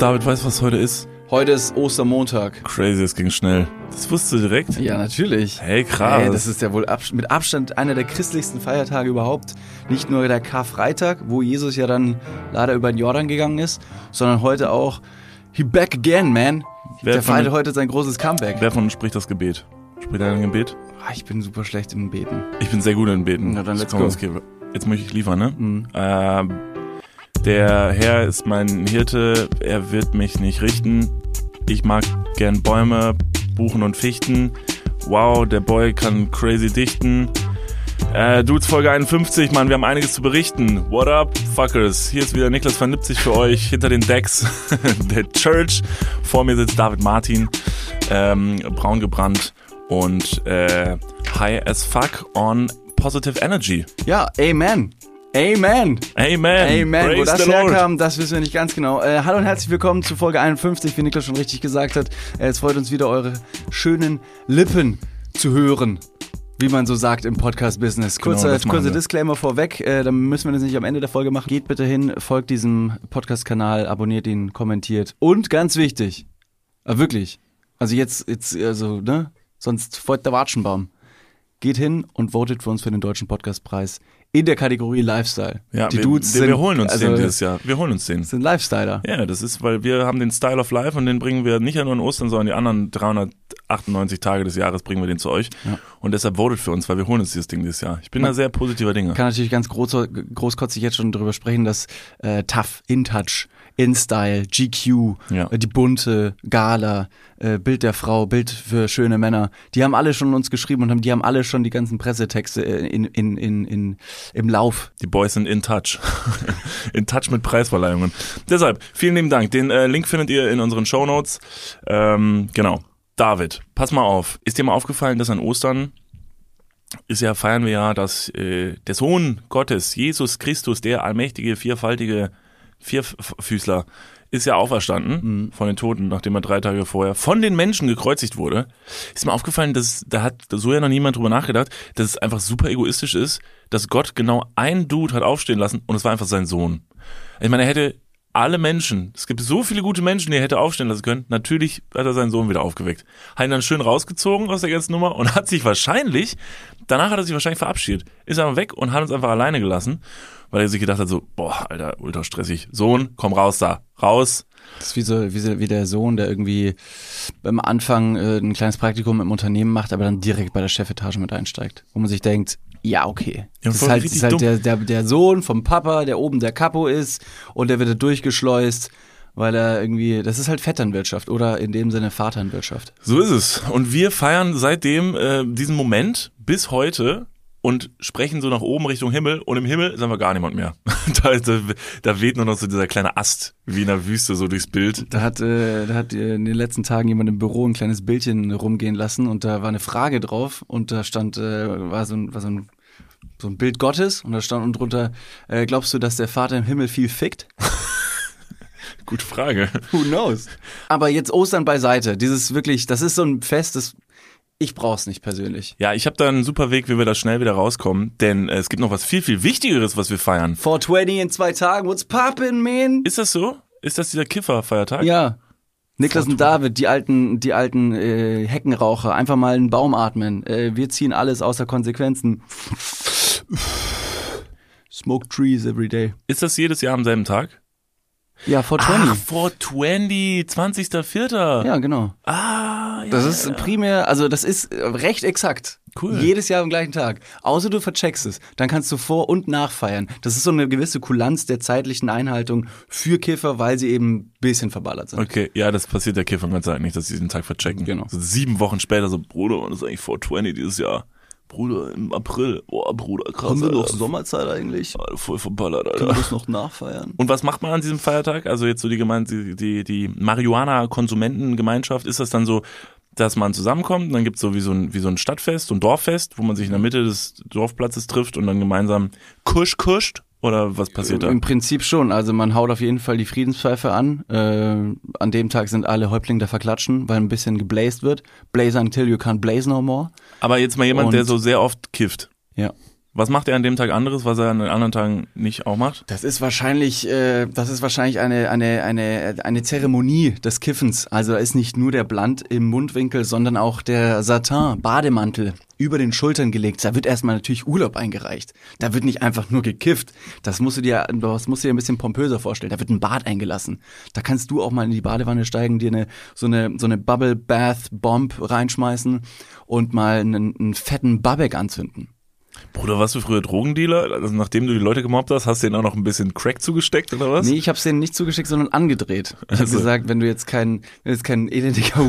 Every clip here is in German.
David, weißt du, was heute ist? Heute ist Ostermontag. Crazy, es ging schnell. Das wusstest du direkt? Ja, natürlich. Hey, krass. Hey, das ist ja wohl mit Abstand einer der christlichsten Feiertage überhaupt. Nicht nur der Karfreitag, wo Jesus ja dann leider über den Jordan gegangen ist, sondern heute auch He back again, man. Wer der feiert heute sein großes Comeback. Wer von uns spricht das Gebet? Spricht einer ein Gebet? Ah, ich bin super schlecht im Beten. Ich bin sehr gut im Beten. Na dann, let's go. Jetzt möchte ich liefern, ne? Mhm. Ähm, der Herr ist mein Hirte, er wird mich nicht richten. Ich mag gern Bäume, Buchen und Fichten. Wow, der Boy kann crazy dichten. Äh, Dudes Folge 51, Mann, wir haben einiges zu berichten. What up, fuckers? Hier ist wieder Niklas van Lipzig für euch hinter den Decks der Church. Vor mir sitzt David Martin, ähm, braun gebrannt und äh, high as fuck on positive energy. Ja, Amen. Amen. Amen. Amen. Wo Praise das the Lord. herkam, das wissen wir nicht ganz genau. Äh, hallo und herzlich willkommen zu Folge 51, wie Niklas schon richtig gesagt hat. Äh, es freut uns wieder, eure schönen Lippen zu hören. Wie man so sagt im Podcast-Business. Genau, Kurzer, das machen kurzer wir. Disclaimer vorweg, äh, dann müssen wir das nicht am Ende der Folge machen. Geht bitte hin, folgt diesem Podcast-Kanal, abonniert ihn, kommentiert. Und ganz wichtig, äh, wirklich, also jetzt, jetzt, also, ne, sonst folgt der Watschenbaum. Geht hin und votet für uns für den Deutschen Podcastpreis in der Kategorie Lifestyle. Ja, Die wir, Dudes wir, sind, wir holen uns also, den dieses Jahr. Wir holen uns den. sind Lifestyler. Ja, das ist, weil wir haben den Style of Life und den bringen wir nicht nur an Ostern, sondern die anderen 398 Tage des Jahres bringen wir den zu euch. Ja. Und deshalb votet für uns, weil wir holen uns dieses Ding dieses Jahr. Ich bin Man- da sehr positiver Dinge. Kann natürlich ganz groß, großkotzig jetzt schon drüber sprechen, dass äh, Tough, InTouch, InStyle, GQ, Ja. äh, die Bunte, Gala, äh, Bild der Frau, Bild für schöne Männer, die haben alle schon uns geschrieben und haben, die haben alle schon die ganzen Pressetexte äh, in, in, in, in, im Lauf. Die Boys sind in touch. in touch mit Preisverleihungen. Deshalb, vielen lieben Dank. Den äh, Link findet ihr in unseren Shownotes. Ähm, genau. David, pass mal auf. Ist dir mal aufgefallen, dass an Ostern ist ja, feiern wir ja, dass äh, der Sohn Gottes, Jesus Christus, der allmächtige, vierfaltige Vierfüßler, ist ja auferstanden von den Toten, nachdem er drei Tage vorher von den Menschen gekreuzigt wurde. Ist mir aufgefallen, dass da hat so ja noch niemand drüber nachgedacht, dass es einfach super egoistisch ist, dass Gott genau einen Dude hat aufstehen lassen und es war einfach sein Sohn. Ich meine, er hätte alle Menschen, es gibt so viele gute Menschen, die er hätte aufstehen lassen können. Natürlich hat er seinen Sohn wieder aufgeweckt. Hat ihn dann schön rausgezogen aus der ganzen Nummer und hat sich wahrscheinlich, danach hat er sich wahrscheinlich verabschiedet, ist einfach weg und hat uns einfach alleine gelassen, weil er sich gedacht hat so, boah, Alter, ultra stressig. Sohn, komm raus da, raus. Das ist wie so, wie, so, wie der Sohn, der irgendwie am Anfang äh, ein kleines Praktikum im Unternehmen macht, aber dann direkt bei der Chefetage mit einsteigt. Wo man sich denkt, ja, okay. Ja, das ist halt, ist halt der, der, der Sohn vom Papa, der oben der Kapo ist und der wird da durchgeschleust, weil er irgendwie, das ist halt Vetternwirtschaft oder in dem Sinne Vaternwirtschaft. So ist es. Und wir feiern seitdem äh, diesen Moment bis heute und sprechen so nach oben Richtung Himmel und im Himmel ist einfach gar niemand mehr. da, da, da weht nur noch so dieser kleine Ast wie in der Wüste so durchs Bild. Da hat, äh, da hat äh, in den letzten Tagen jemand im Büro ein kleines Bildchen rumgehen lassen und da war eine Frage drauf und da stand, äh, war so ein, war so ein, so ein Bild Gottes und da stand unten drunter, äh, glaubst du, dass der Vater im Himmel viel fickt? Gute Frage. Who knows? Aber jetzt Ostern beiseite. Dieses wirklich, das ist so ein Fest, das ich brauch's nicht persönlich. Ja, ich habe da einen super Weg, wie wir da schnell wieder rauskommen, denn äh, es gibt noch was viel, viel Wichtigeres, was wir feiern. 420 in zwei Tagen, what's poppin', man? Ist das so? Ist das dieser Kifferfeiertag? Ja. Niklas und 420. David, die alten, die alten äh, Heckenraucher, einfach mal einen Baum atmen. Äh, wir ziehen alles außer Konsequenzen. Smoke trees every day. Ist das jedes Jahr am selben Tag? Ja, 420. Ach, 420, 20.04. Ja, genau. Ah, ja. Das ist ja. primär, also das ist äh, recht exakt. Cool. Jedes Jahr am gleichen Tag. Außer du vercheckst es. Dann kannst du vor- und nachfeiern. Das ist so eine gewisse Kulanz der zeitlichen Einhaltung für Kiffer, weil sie eben ein bisschen verballert sind. Okay, ja, das passiert der Kiffern Dank nicht, dass sie diesen Tag verchecken. Genau. So sieben Wochen später so, Bruder, wann ist eigentlich 420 dieses Jahr? Bruder, im April. Boah, Bruder, krass. Alter. Sommerzeit eigentlich? Alter, voll verballert, Können wir Alter. das noch nachfeiern? Und was macht man an diesem Feiertag? Also jetzt so die Gemeinde, die, die, die Marihuana-Konsumentengemeinschaft, ist das dann so, dass man zusammenkommt und dann gibt's so wie so ein, wie so ein Stadtfest, so ein Dorffest, wo man sich in der Mitte des Dorfplatzes trifft und dann gemeinsam kusch kuscht? Oder was passiert da? Im Prinzip schon. Also man haut auf jeden Fall die Friedenspfeife an. Äh, an dem Tag sind alle Häuptlinge der verklatschen, weil ein bisschen geblased wird. Blaze until you can't blaze no more. Aber jetzt mal jemand, der Und- so sehr oft kifft. Ja. Was macht er an dem Tag anderes, was er an den anderen Tagen nicht auch macht? Das ist wahrscheinlich, äh, das ist wahrscheinlich eine, eine, eine, eine Zeremonie des Kiffens. Also da ist nicht nur der Blunt im Mundwinkel, sondern auch der Satin, Bademantel, über den Schultern gelegt. Da wird erstmal natürlich Urlaub eingereicht. Da wird nicht einfach nur gekifft. Das musst du dir, das musst du dir ein bisschen pompöser vorstellen. Da wird ein Bad eingelassen. Da kannst du auch mal in die Badewanne steigen, dir eine, so eine, so eine Bubble Bath Bomb reinschmeißen und mal einen, einen fetten Babek anzünden. Bruder, warst du früher Drogendealer? Also nachdem du die Leute gemobbt hast, hast du denen auch noch ein bisschen Crack zugesteckt oder was? Nee, ich hab's denen nicht zugeschickt, sondern angedreht. Ich hab Also. gesagt, wenn du jetzt kein, wenn du jetzt kein elendiger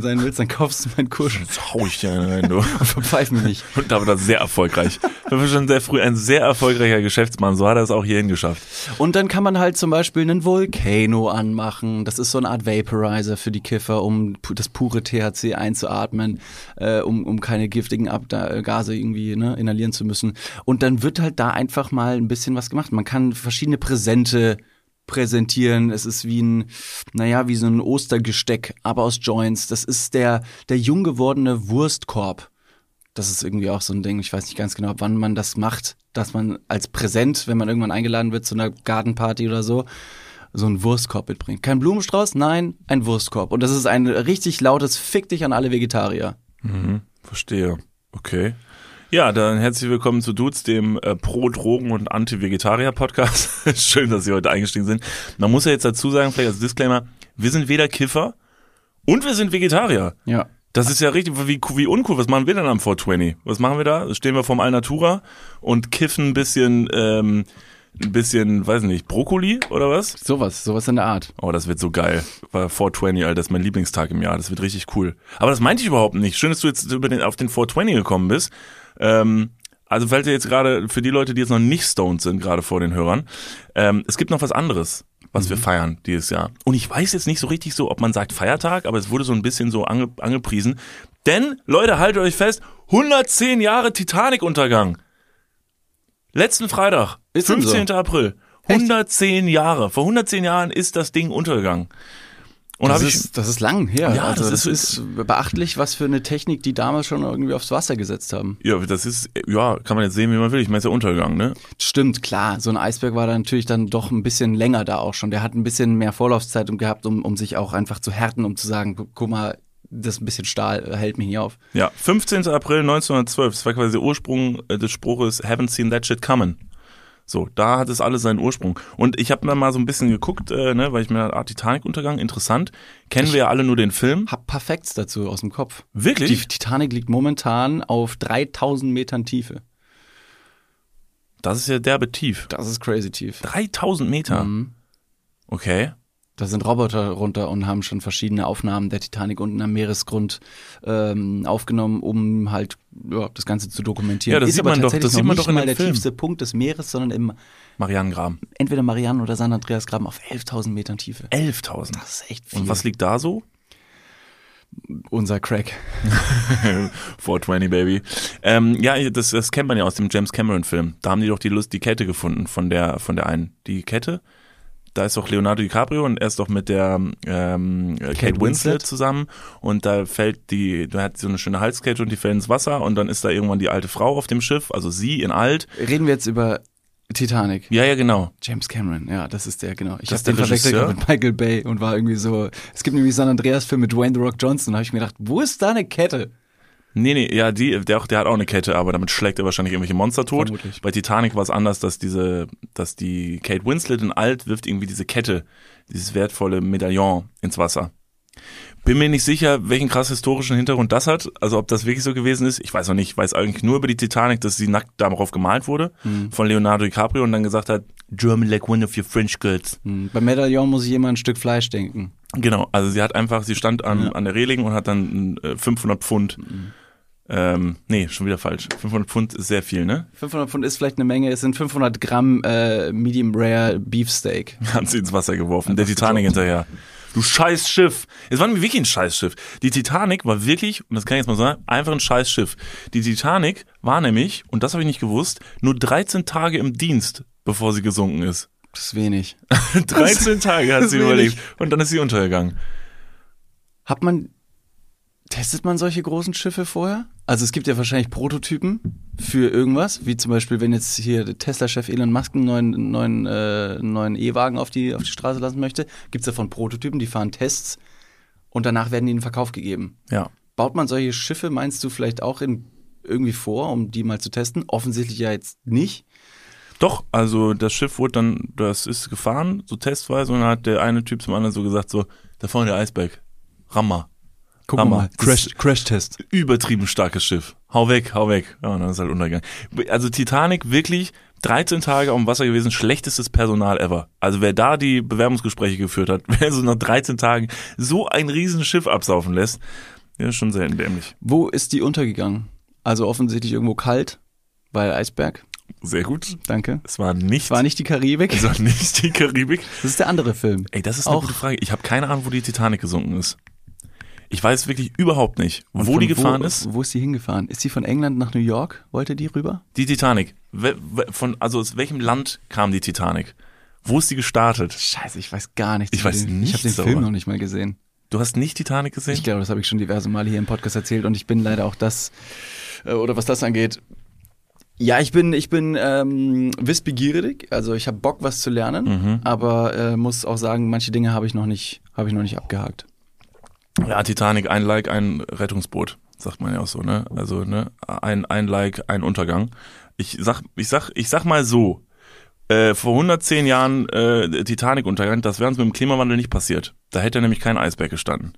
sein willst, dann kaufst du meinen Kusch Jetzt hau ich dir einen rein, du. und verpfeif mich nicht. Und da war das sehr erfolgreich. Das war schon sehr früh ein sehr erfolgreicher Geschäftsmann. So hat er es auch hierhin geschafft. Und dann kann man halt zum Beispiel einen Volcano anmachen. Das ist so eine Art Vaporizer für die Kiffer, um das pure THC einzuatmen, äh, um, um keine giftigen Abda äh, Gase irgendwie ne, inhalieren zu müssen. Und dann wird halt da einfach mal ein bisschen was gemacht. Man kann verschiedene Präsente präsentieren. Es ist wie ein, naja, wie so ein Ostergesteck, aber aus Joints. Das ist der, der jung gewordene Wurstkorb. Das ist irgendwie auch so ein Ding. Ich weiß nicht ganz genau, wann man das macht, dass man als Präsent, wenn man irgendwann eingeladen wird zu einer Gartenparty oder so, so einen Wurstkorb mitbringt. Kein Blumenstrauß, nein, ein Wurstkorb. Und das ist ein richtig lautes Fick dich an alle Vegetarier. Verstehe. Okay. Ja, dann herzlich willkommen zu Dudes, dem äh, Pro-Drogen- und Anti-Vegetarier-Podcast. Schön, dass Sie heute eingestiegen sind. Man muss ja jetzt dazu sagen, vielleicht als Disclaimer, wir sind weder Kiffer und wir sind Vegetarier. Ja. Das ist ja richtig, wie, wie uncool. Was machen wir denn am 420? Was machen wir da? Stehen wir vorm Alnatura und kiffen ein bisschen, ähm, ein bisschen, weiß nicht, Brokkoli oder was? Sowas, sowas in der Art. Oh, das wird so geil. War 420, Alter, das ist mein Lieblingstag im Jahr. Das wird richtig cool. Aber das meinte ich überhaupt nicht. Schön, dass du jetzt über den, auf den 420 gekommen bist. Ähm, also falls ihr jetzt gerade, für die Leute, die jetzt noch nicht stoned sind, gerade vor den Hörern, ähm, es gibt noch was anderes, was wir feiern dieses Jahr. Und ich weiß jetzt nicht so richtig so, ob man sagt Feiertag, aber es wurde so ein bisschen so ange, angepriesen. Denn, Leute, haltet euch fest, 110 Jahre Titanic-Untergang. Letzten Freitag, Ist denn 15. so? April. 110 Jahre. Vor 110 Jahren ist das Ding untergegangen. Und das, habe ich ist, das ist lang her. Ja, also das das, ist, beachtlich, was für eine Technik die damals schon irgendwie aufs Wasser gesetzt haben. ja, das ist ja, kann man jetzt sehen, wie man will. Ich meine, es ist ja Untergang, ne? Stimmt, klar. So ein Eisberg war da natürlich dann doch ein bisschen länger da auch schon. Der hat ein bisschen mehr Vorlaufzeit gehabt, um, um sich auch einfach zu härten, um zu sagen, gu- guck mal, das ein bisschen Stahl äh, hält mich nicht auf. Ja, 15. April 1912, das war quasi der Ursprung äh, des Spruches Haven't seen that shit coming. So, da hat es alles seinen Ursprung. Und ich habe mir mal so ein bisschen geguckt, äh, ne, weil ich mir ah, Titanic-Untergang, interessant. Kennen wir ja alle nur den Film. Hab Perfekts dazu aus dem Kopf. Wirklich? Die Titanic liegt momentan auf 3000 Metern Tiefe. Das ist ja derbe tief. Das ist crazy tief. 3000 Meter. Mhm. Okay. Da sind Roboter runter und haben schon verschiedene Aufnahmen der Titanic unten am Meeresgrund ähm, aufgenommen, um halt ja, das Ganze zu dokumentieren. Ja, das ist sieht aber man doch- das sieht man nicht doch in mal der Film. tiefste Punkt des Meeres, sondern im Marianengraben. entweder Marianen- oder San Andreasgraben auf 11.000 Metern Tiefe. 11.000. Das ist echt viel. Und was liegt da so? Unser Crack. 420, Baby. Ähm, ja, das, das kennt man ja aus dem James Cameron-Film. Da haben die doch die Lust, die Kette gefunden von der, von der einen. Die Kette? Da ist doch Leonardo DiCaprio und er ist doch mit der ähm, Kate, Winslet, Winslet zusammen und da fällt die, da hat so eine schöne Halskette und die fällt ins Wasser und dann ist da irgendwann die alte Frau auf dem Schiff, also sie in alt. Reden wir jetzt über Titanic. Ja, ja, genau. James Cameron, ja, das ist der, genau. Ich habe den verwechselt mit Michael Bay und war irgendwie so. Es gibt nämlich San Andreas-Film mit Dwayne The Rock Johnson. Da habe ich mir gedacht, wo ist da eine Kette? Nee, nee, ja, die, der, auch- der hat auch eine Kette, aber damit schlägt er wahrscheinlich irgendwelche Monster tot. Vermutlich. Bei Titanic war es anders, dass diese, dass die Kate Winslet in alt wirft irgendwie diese Kette, dieses wertvolle Medaillon ins Wasser. Bin mir nicht sicher, welchen krass historischen Hintergrund das hat, also ob das wirklich so gewesen ist. Ich weiß auch nicht, ich weiß eigentlich nur über die Titanic, dass sie nackt darauf gemalt wurde von Leonardo DiCaprio und dann gesagt hat, German like one of your French girls. Hm, Bei Medaillon muss ich immer ein Stück Fleisch denken. Genau, also sie hat einfach, sie stand an, an der Reling und hat dann äh, 500 Pfund, ähm, nee, schon wieder falsch. 500 Pfund ist sehr viel, ne? 500 Pfund ist vielleicht eine Menge. Es sind 500 Gramm äh, Medium Rare Beefsteak. Hat sie ins Wasser geworfen, der Titanic hinterher. Du scheiß Schiff. Es war nämlich wirklich ein scheiß Schiff. Die Titanic war wirklich, und das kann ich jetzt mal sagen, einfach ein scheiß Schiff. Die Titanic war nämlich, und das habe ich nicht gewusst, nur 13 Tage im Dienst, bevor sie gesunken ist. Das ist wenig. 13 Tage hat sie ist überlebt. wenig. Und dann ist sie untergegangen. Hat man Testet man solche großen Schiffe vorher? Also es gibt ja wahrscheinlich Prototypen für irgendwas, wie zum Beispiel, wenn jetzt hier der Tesla-Chef Elon Musk einen neuen, neuen, äh, neuen E-Wagen auf die, auf die Straße lassen möchte, gibt es davon Prototypen, die fahren Tests und danach werden die in Verkauf gegeben. Ja. Baut man solche Schiffe, meinst du, vielleicht auch in, irgendwie vor, um die mal zu testen? Offensichtlich ja jetzt nicht. Doch, also das Schiff wurde dann, das ist gefahren, so testweise, und dann hat der eine Typ zum anderen so gesagt, so, da vorne der Eisberg, Rammer. Guck Hammer. mal, Crash, Crash-Test. Übertrieben starkes Schiff. Hau weg, hau weg. Ja, und dann ist halt untergegangen. Also Titanic wirklich 13 Tage auf dem Wasser gewesen, schlechtestes Personal ever. Also wer da die Bewerbungsgespräche geführt hat, wer so nach 13 Tagen so ein Riesenschiff absaufen lässt, der ist schon selten dämlich. Wo ist die untergegangen? Also offensichtlich irgendwo kalt, weil Eisberg. Sehr gut. Danke. Es war nicht, War nicht die Karibik? es war nicht die Karibik. Das ist der andere Film. Ey, das ist eine Auch- gute Frage. Ich habe keine Ahnung, wo die Titanic gesunken ist. Ich weiß wirklich überhaupt nicht, Und wo die gefahren ist. Wo ist die hingefahren? Ist sie von England nach New York? Wollte die rüber? Die Titanic. We- Von, also aus welchem Land kam die Titanic? Wo ist die gestartet? Scheiße, ich weiß gar nichts. Ich weiß den, Ich habe den. Film noch nicht mal gesehen. Du hast nicht Titanic gesehen? Ich glaube, das habe ich schon diverse Male hier im Podcast erzählt und ich bin leider auch das, äh, oder was das angeht. Ja, ich bin, ich bin ähm, wissbegierig, also ich habe Bock, was zu lernen, Mhm. aber äh, muss auch sagen, manche Dinge habe ich noch nicht, habe ich noch nicht abgehakt. Ja, Titanic, ein Like, ein Rettungsboot, sagt man ja auch so, ne? Also, ne, ein, ein Like, ein Untergang. Ich sag, ich sag, ich sag mal so, äh, vor 110 Jahren äh, Titanic-Untergang, das wäre uns mit dem Klimawandel nicht passiert. Da hätte nämlich kein Eisberg gestanden.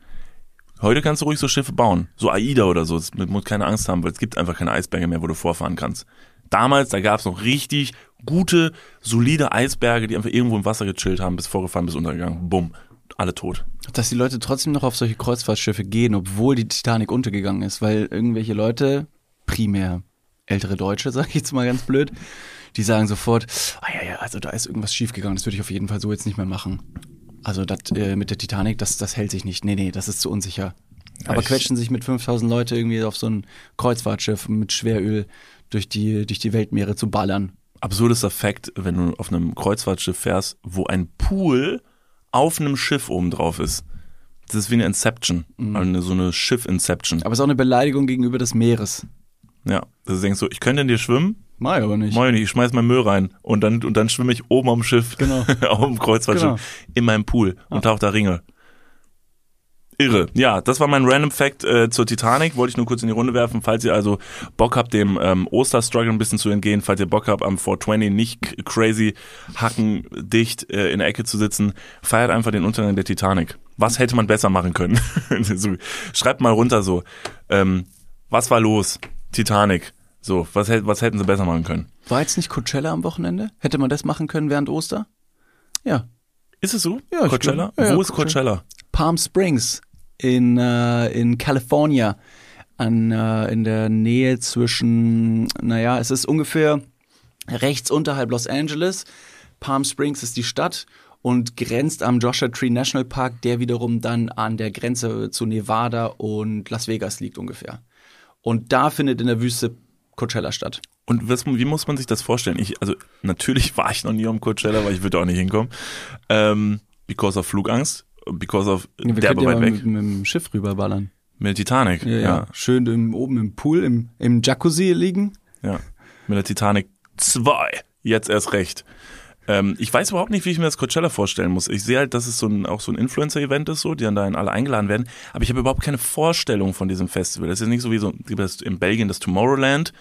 Heute kannst du ruhig so Schiffe bauen, so AIDA oder so, das muss keine Angst haben, weil es gibt einfach keine Eisberge mehr, wo du vorfahren kannst. Damals, da gab es noch richtig gute, solide Eisberge, die einfach irgendwo im Wasser gechillt haben, bis vorgefahren, bis untergegangen. Bumm, alle tot. Dass die Leute trotzdem noch auf solche Kreuzfahrtschiffe gehen, obwohl die Titanic untergegangen ist, weil irgendwelche Leute, primär ältere Deutsche, sag ich jetzt mal ganz blöd, die sagen sofort, ah ja, ja, also da ist irgendwas schiefgegangen, das würde ich auf jeden Fall so jetzt nicht mehr machen. Also das äh, mit der Titanic, das, das hält sich nicht. Nee, nee, das ist zu unsicher. Aber ich- quetschen sich mit 5000 Leute irgendwie auf so ein Kreuzfahrtschiff mit Schweröl durch die, durch die Weltmeere zu ballern. absurdester Fakt, wenn du auf einem Kreuzfahrtschiff fährst, wo ein Pool auf einem Schiff oben drauf ist. Das ist wie eine Inception, eine, so eine Schiff-Inception. Aber es ist auch eine Beleidigung gegenüber des Meeres. Ja, dass du denkst so, ich könnte in dir schwimmen, Mach ich aber nicht. moin, ich schmeiß meinen Müll rein und dann, und dann schwimme ich oben am Schiff, Genau. auf dem Kreuzfahrtschiff, Genau. in meinem Pool und tauche da Ringe. Irre. Ja, das war mein Random Fact äh, zur Titanic. Wollte ich nur kurz in die Runde werfen. Falls ihr also Bock habt, dem ähm, Osterstruggle ein bisschen zu entgehen, falls ihr Bock habt, am 420 nicht crazy hackendicht äh, in der Ecke zu sitzen, feiert einfach den Untergang der Titanic. Was hätte man besser machen können? so, schreibt mal runter so. Ähm, was war los? Titanic. So, was, was hätten sie besser machen können? War jetzt nicht Coachella am Wochenende? Hätte man das machen können während Oster? Ja. Ist es so? Ja, ich Coachella? ja, ja, Wo ist Coachella. Coachella? Palm Springs in, äh, in California. An, äh, in der Nähe zwischen, naja, es ist ungefähr rechts unterhalb Los Angeles. Palm Springs ist die Stadt und grenzt am Joshua Tree National Park, der wiederum dann an der Grenze zu Nevada und Las Vegas liegt ungefähr. Und da findet in der Wüste Coachella statt. Und was, wie muss man sich das vorstellen? Ich, also natürlich war ich noch nie am Coachella, weil ich würde auch nicht hinkommen. Ähm, because of Flugangst, because of Wir derbe ja weit mal weg. mit, mit dem Schiff rüberballern. Mit der Titanic, Ja, ja. ja. ja. Schön im, oben im Pool, im, im Jacuzzi liegen. Mit der Titanic 2. Jetzt erst recht. Ähm, ich weiß überhaupt nicht, wie ich mir das Coachella vorstellen muss. Ich sehe halt, dass es so ein, auch so ein Influencer-Event ist, so, die dann dahin alle eingeladen werden. Aber ich habe überhaupt keine Vorstellung von diesem Festival. Das ist nicht so wie so, gibt es in Belgien das Tomorrowland,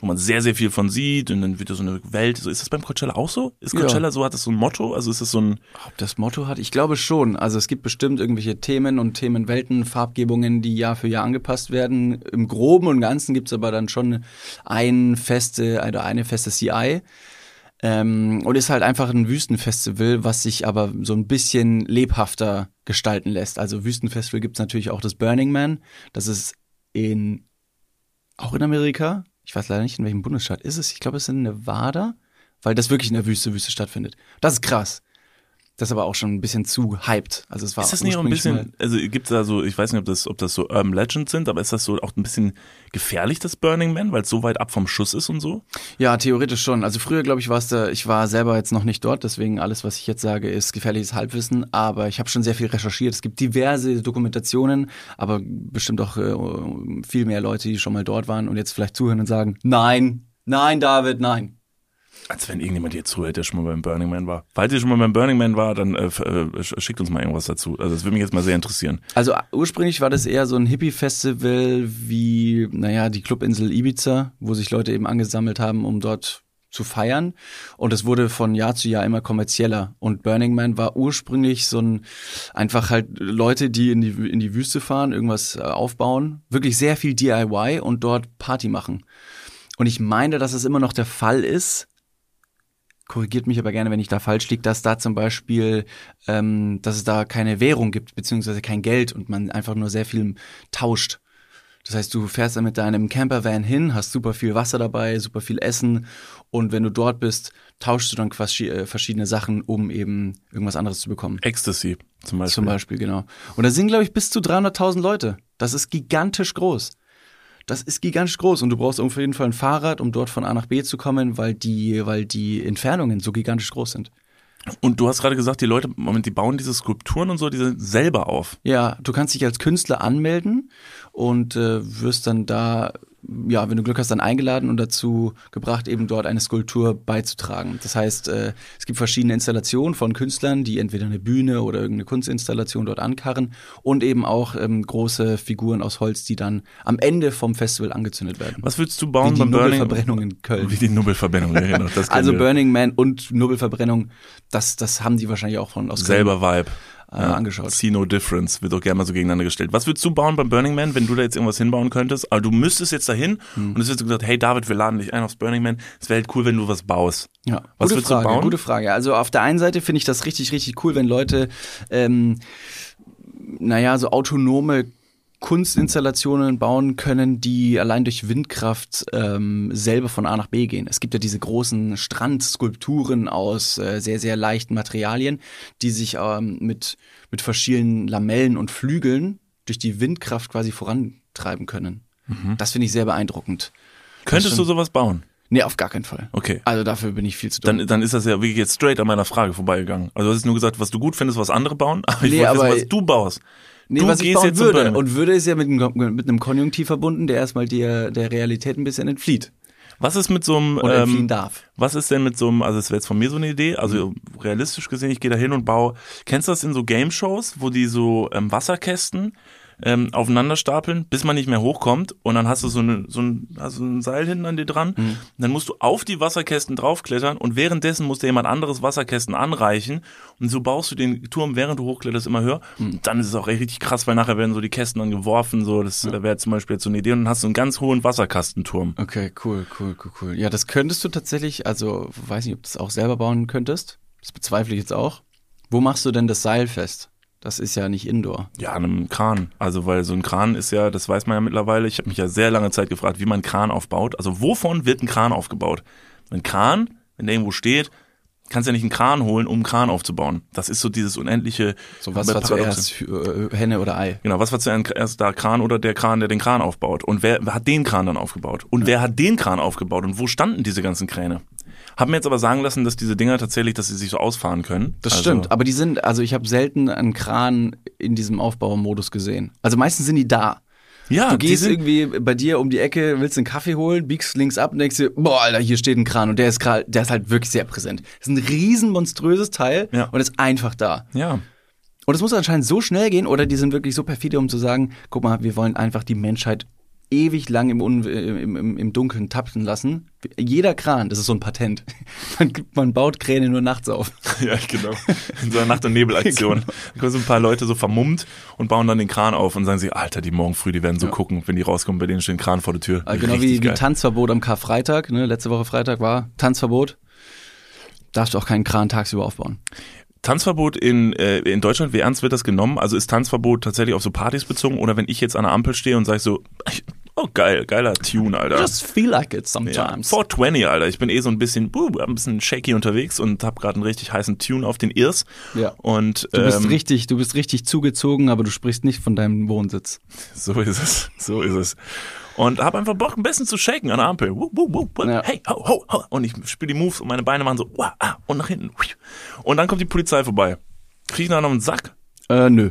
wo man sehr, sehr viel von sieht und dann wird da so eine Welt. So, ist das beim Coachella auch so? Ist Ja. Coachella so, hat das so ein Motto? Also ist das so ein, Ob das Motto hat? Ich glaube schon. Also es gibt bestimmt irgendwelche Themen und Themenwelten, Farbgebungen, die Jahr für Jahr angepasst werden. Im Groben und Ganzen gibt's aber dann schon ein feste, oder eine feste CI. Ähm, und ist halt einfach ein Wüstenfestival, was sich aber so ein bisschen lebhafter gestalten lässt. Also Wüstenfestival gibt's natürlich auch das Burning Man. Das ist in auch in Amerika. Ich weiß leider nicht, in welchem Bundesstaat ist es. Ich glaube, es ist in Nevada, weil das wirklich in der Wüste, Wüste stattfindet. Das ist krass. Das ist aber auch schon ein bisschen zu hyped. Also es war Ist das nicht auch ein bisschen, also gibt's da so, ich weiß nicht, ob das, ob das so Urban Legends sind, aber ist das so auch ein bisschen gefährlich, das Burning Man, weil es so weit ab vom Schuss ist und so? Ja, theoretisch schon. Also früher, glaube ich, war es da, ich war selber jetzt noch nicht dort, deswegen alles, was ich jetzt sage, ist gefährliches Halbwissen, aber ich habe schon sehr viel recherchiert. Es gibt diverse Dokumentationen, aber bestimmt auch äh, viel mehr Leute, die schon mal dort waren und jetzt vielleicht zuhören und sagen, nein, nein, David, nein. Als wenn irgendjemand hier zuhört, der schon mal beim Burning Man war. Falls ihr schon mal beim Burning Man war, dann äh, äh, schickt uns mal irgendwas dazu. Also das würde mich jetzt mal sehr interessieren. Also ursprünglich war das eher so ein Hippie-Festival wie, naja, die Clubinsel Ibiza, wo sich Leute eben angesammelt haben, um dort zu feiern. Und es wurde von Jahr zu Jahr immer kommerzieller. Und Burning Man war ursprünglich so ein, einfach halt Leute, die in die, in die Wüste fahren, irgendwas äh, aufbauen. Wirklich sehr viel DIY und dort Party machen. Und ich meine, dass es immer noch der Fall ist, korrigiert mich aber gerne, wenn ich da falsch liege, dass da zum Beispiel, ähm, dass es da keine Währung gibt, beziehungsweise kein Geld und man einfach nur sehr viel tauscht. Das heißt, du fährst dann mit deinem Campervan hin, hast super viel Wasser dabei, super viel Essen und wenn du dort bist, tauschst du dann quasi äh, verschiedene Sachen, um eben irgendwas anderes zu bekommen. Ecstasy zum Beispiel. Zum Beispiel, genau. Und da sind, glaube ich, bis zu 300.000 Leute. Das ist gigantisch groß. Das ist gigantisch groß und du brauchst auf jeden Fall ein Fahrrad, um dort von A nach B zu kommen, weil die, weil die Entfernungen so gigantisch groß sind. Und du hast gerade gesagt, die Leute, Moment, die bauen diese Skulpturen und so, die sind selber auf. Ja, du kannst dich als Künstler anmelden und äh, wirst dann da, ja, wenn du Glück hast, dann eingeladen und dazu gebracht, eben dort eine Skulptur beizutragen. Das heißt, äh, es gibt verschiedene Installationen von Künstlern, die entweder eine Bühne oder irgendeine Kunstinstallation dort ankarren und eben auch ähm, große Figuren aus Holz, die dann am Ende vom Festival angezündet werden. Was würdest du Wie bauen die beim Burning Nubbelverbrennung in Köln. Wie die Nubbelverbrennung, ja, genau. Also. Burning Man und Nubbelverbrennung, das, das haben die wahrscheinlich auch von aus Köln, Selber Vibe. Äh, angeschaut. See no difference, wird auch gerne mal so gegeneinander gestellt. Was würdest du bauen beim Burning Man, wenn du da jetzt irgendwas hinbauen könntest? Aber du müsstest jetzt dahin Hm. und es wird so gesagt, hey David, wir laden dich ein aufs Burning Man. Es wäre halt cool, wenn du was baust. Ja, Was gute würdest du Frage, bauen? Gute Frage. Also auf der einen Seite finde ich das richtig, richtig cool, wenn Leute, ähm, naja, so autonome Kunstinstallationen bauen können, die allein durch Windkraft ähm, selber von A nach B gehen. Es gibt ja diese großen Strandskulpturen aus äh, sehr, sehr leichten Materialien, die sich ähm, mit, mit verschiedenen Lamellen und Flügeln durch die Windkraft quasi vorantreiben können. Das finde ich sehr beeindruckend. Könntest du sowas bauen? Nee, auf gar keinen Fall. Okay. Also dafür bin ich viel zu dumm. Dann, dann ist das ja wirklich jetzt straight an meiner Frage vorbeigegangen. Also du hast nur gesagt, was du gut findest, was andere bauen, aber ich Nee, wollte wissen, was du baust. Nee, du was ich gehst bauen würde. Und würde ist ja mit einem, mit einem Konjunktiv verbunden, der erstmal der, der Realität ein bisschen entflieht. Was ist mit so einem, Oder entfliehen ähm, darf. was ist denn mit so einem, also es wäre jetzt von mir so eine Idee, also realistisch gesehen, ich gehe da hin und baue, kennst du das in so Game-Shows, wo die so ähm, Wasserkästen ähm, aufeinander stapeln, bis man nicht mehr hochkommt und dann hast du so, eine, so ein, also ein Seil hinten an dir dran, Mhm. und dann musst du auf die Wasserkästen draufklettern und währenddessen muss dir jemand anderes Wasserkästen anreichen und so baust du den Turm, während du hochkletterst, immer höher. Mhm. Und dann ist es auch echt richtig krass, weil nachher werden so die Kästen dann geworfen, so, das da wäre zum Beispiel jetzt so eine Idee und dann hast du einen ganz hohen Wasserkastenturm. Okay, cool, cool, cool, cool. Ja, das könntest du tatsächlich, also weiß nicht, ob du das auch selber bauen könntest. Das bezweifle ich jetzt auch. Wo machst du denn das Seil fest? Das ist ja nicht Indoor. Ja, einem Kran. Also, weil so ein Kran ist ja, das weiß man ja mittlerweile. Ich habe mich ja sehr lange Zeit gefragt, wie man einen Kran aufbaut. Also, wovon wird ein Kran aufgebaut? Ein Kran, wenn der irgendwo steht, kannst ja nicht einen Kran holen, um einen Kran aufzubauen. Das ist so dieses unendliche. So was war zuerst äh, Henne oder Ei? Genau, was war zuerst da Kran oder der Kran, der den Kran aufbaut? Und wer, wer hat den Kran dann aufgebaut? Und wer hat den Kran aufgebaut? Und wo standen diese ganzen Kräne? Hab mir jetzt aber sagen lassen, dass diese Dinger tatsächlich, dass sie sich so ausfahren können. Das also, stimmt, aber die sind, also ich habe selten einen Kran in diesem Aufbaumodus gesehen. Also meistens sind die da. Ja, Du gehst irgendwie bei dir um die Ecke, willst einen Kaffee holen, biegst links ab und denkst dir, boah, Alter, hier steht ein Kran und der ist gerade, der ist halt wirklich sehr präsent. Das ist ein riesen monströses Teil Ja. und ist einfach da. ja. Und es muss anscheinend so schnell gehen oder die sind wirklich so perfide, um zu sagen, guck mal, wir wollen einfach die Menschheit ewig lang im, Un im, im, im Dunkeln tapsen lassen. Jeder Kran, das ist so ein Patent. Man, man baut Kräne nur nachts auf. Ja, genau. In so einer Nacht- und Nebelaktion. Da kommen so ein paar Leute so vermummt und bauen dann den Kran auf und sagen sich, Alter, die morgen früh, die werden so gucken, wenn die rauskommen, bei denen steht ein Kran vor der Tür. Also genau wie, wie. Tanzverbot am Karfreitag. Ne? Letzte Woche Freitag war Tanzverbot. Darfst du auch keinen Kran tagsüber aufbauen. Tanzverbot in, äh, in Deutschland, wie ernst wird das genommen? Also ist Tanzverbot tatsächlich auf so Partys bezogen oder wenn ich jetzt an der Ampel stehe und sage so, ich, Oh, geil, geiler Tune, Alter. Just feel like it Ja, sometimes. 420, Alter. Ich bin eh so ein bisschen, buh, ein bisschen shaky unterwegs und hab gerade einen richtig heißen Tune auf den Ears. Ja. Und Du bist ähm, richtig, du bist richtig zugezogen, aber du sprichst nicht von deinem Wohnsitz. so ist es, so ist es. Und hab einfach Bock, ein bisschen zu shaken an der Ampel. Wuh, wuh, wuh, wuh. Ja. Hey, ho, ho, ho. Und ich spiele die Moves und meine Beine machen so, wah, ah, und nach hinten. Und dann kommt die Polizei vorbei. Krieg ich noch einen Sack? Äh, nö.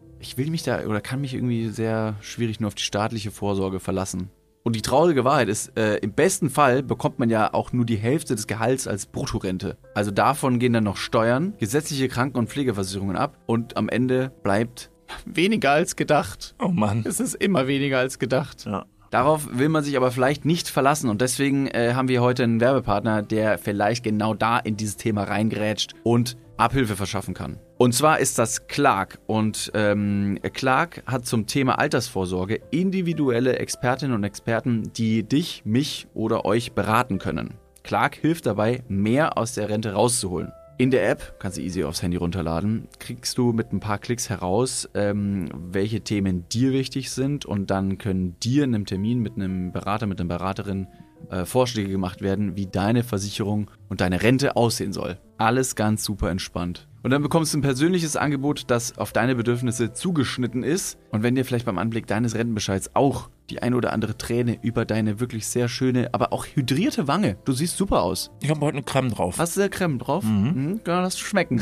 Ich will mich da oder kann mich irgendwie sehr schwierig nur auf die staatliche Vorsorge verlassen. Und die traurige Wahrheit ist, äh, im besten Fall bekommt man ja auch nur die Hälfte des Gehalts als Bruttorente. Also davon gehen dann noch Steuern, gesetzliche Kranken- und Pflegeversicherungen ab und am Ende bleibt weniger als gedacht. Oh Mann. Es ist immer weniger als gedacht. Ja. Darauf will man sich aber vielleicht nicht verlassen und deswegen äh, haben wir heute einen Werbepartner, der vielleicht genau da in dieses Thema reingrätscht und Abhilfe verschaffen kann. Und zwar ist das Clark und ähm, Clark hat zum Thema Altersvorsorge individuelle Expertinnen und Experten, die dich, mich oder euch beraten können. Clark hilft dabei, mehr aus der Rente rauszuholen. In der App, kannst du easy aufs Handy runterladen, kriegst du mit ein paar Klicks heraus, ähm, welche Themen dir wichtig sind und dann können dir in einem Termin mit einem Berater, mit einer Beraterin äh, Vorschläge gemacht werden, wie deine Versicherung und deine Rente aussehen soll. Alles ganz super entspannt. Und dann bekommst du ein persönliches Angebot, das auf deine Bedürfnisse zugeschnitten ist. Und wenn dir vielleicht beim Anblick deines Rentenbescheids auch die eine oder andere Träne über deine wirklich sehr schöne, aber auch hydrierte Wange, du siehst super aus, Ich habe heute eine Creme drauf. Hast du da Creme drauf? Mhm. Kann das schmecken.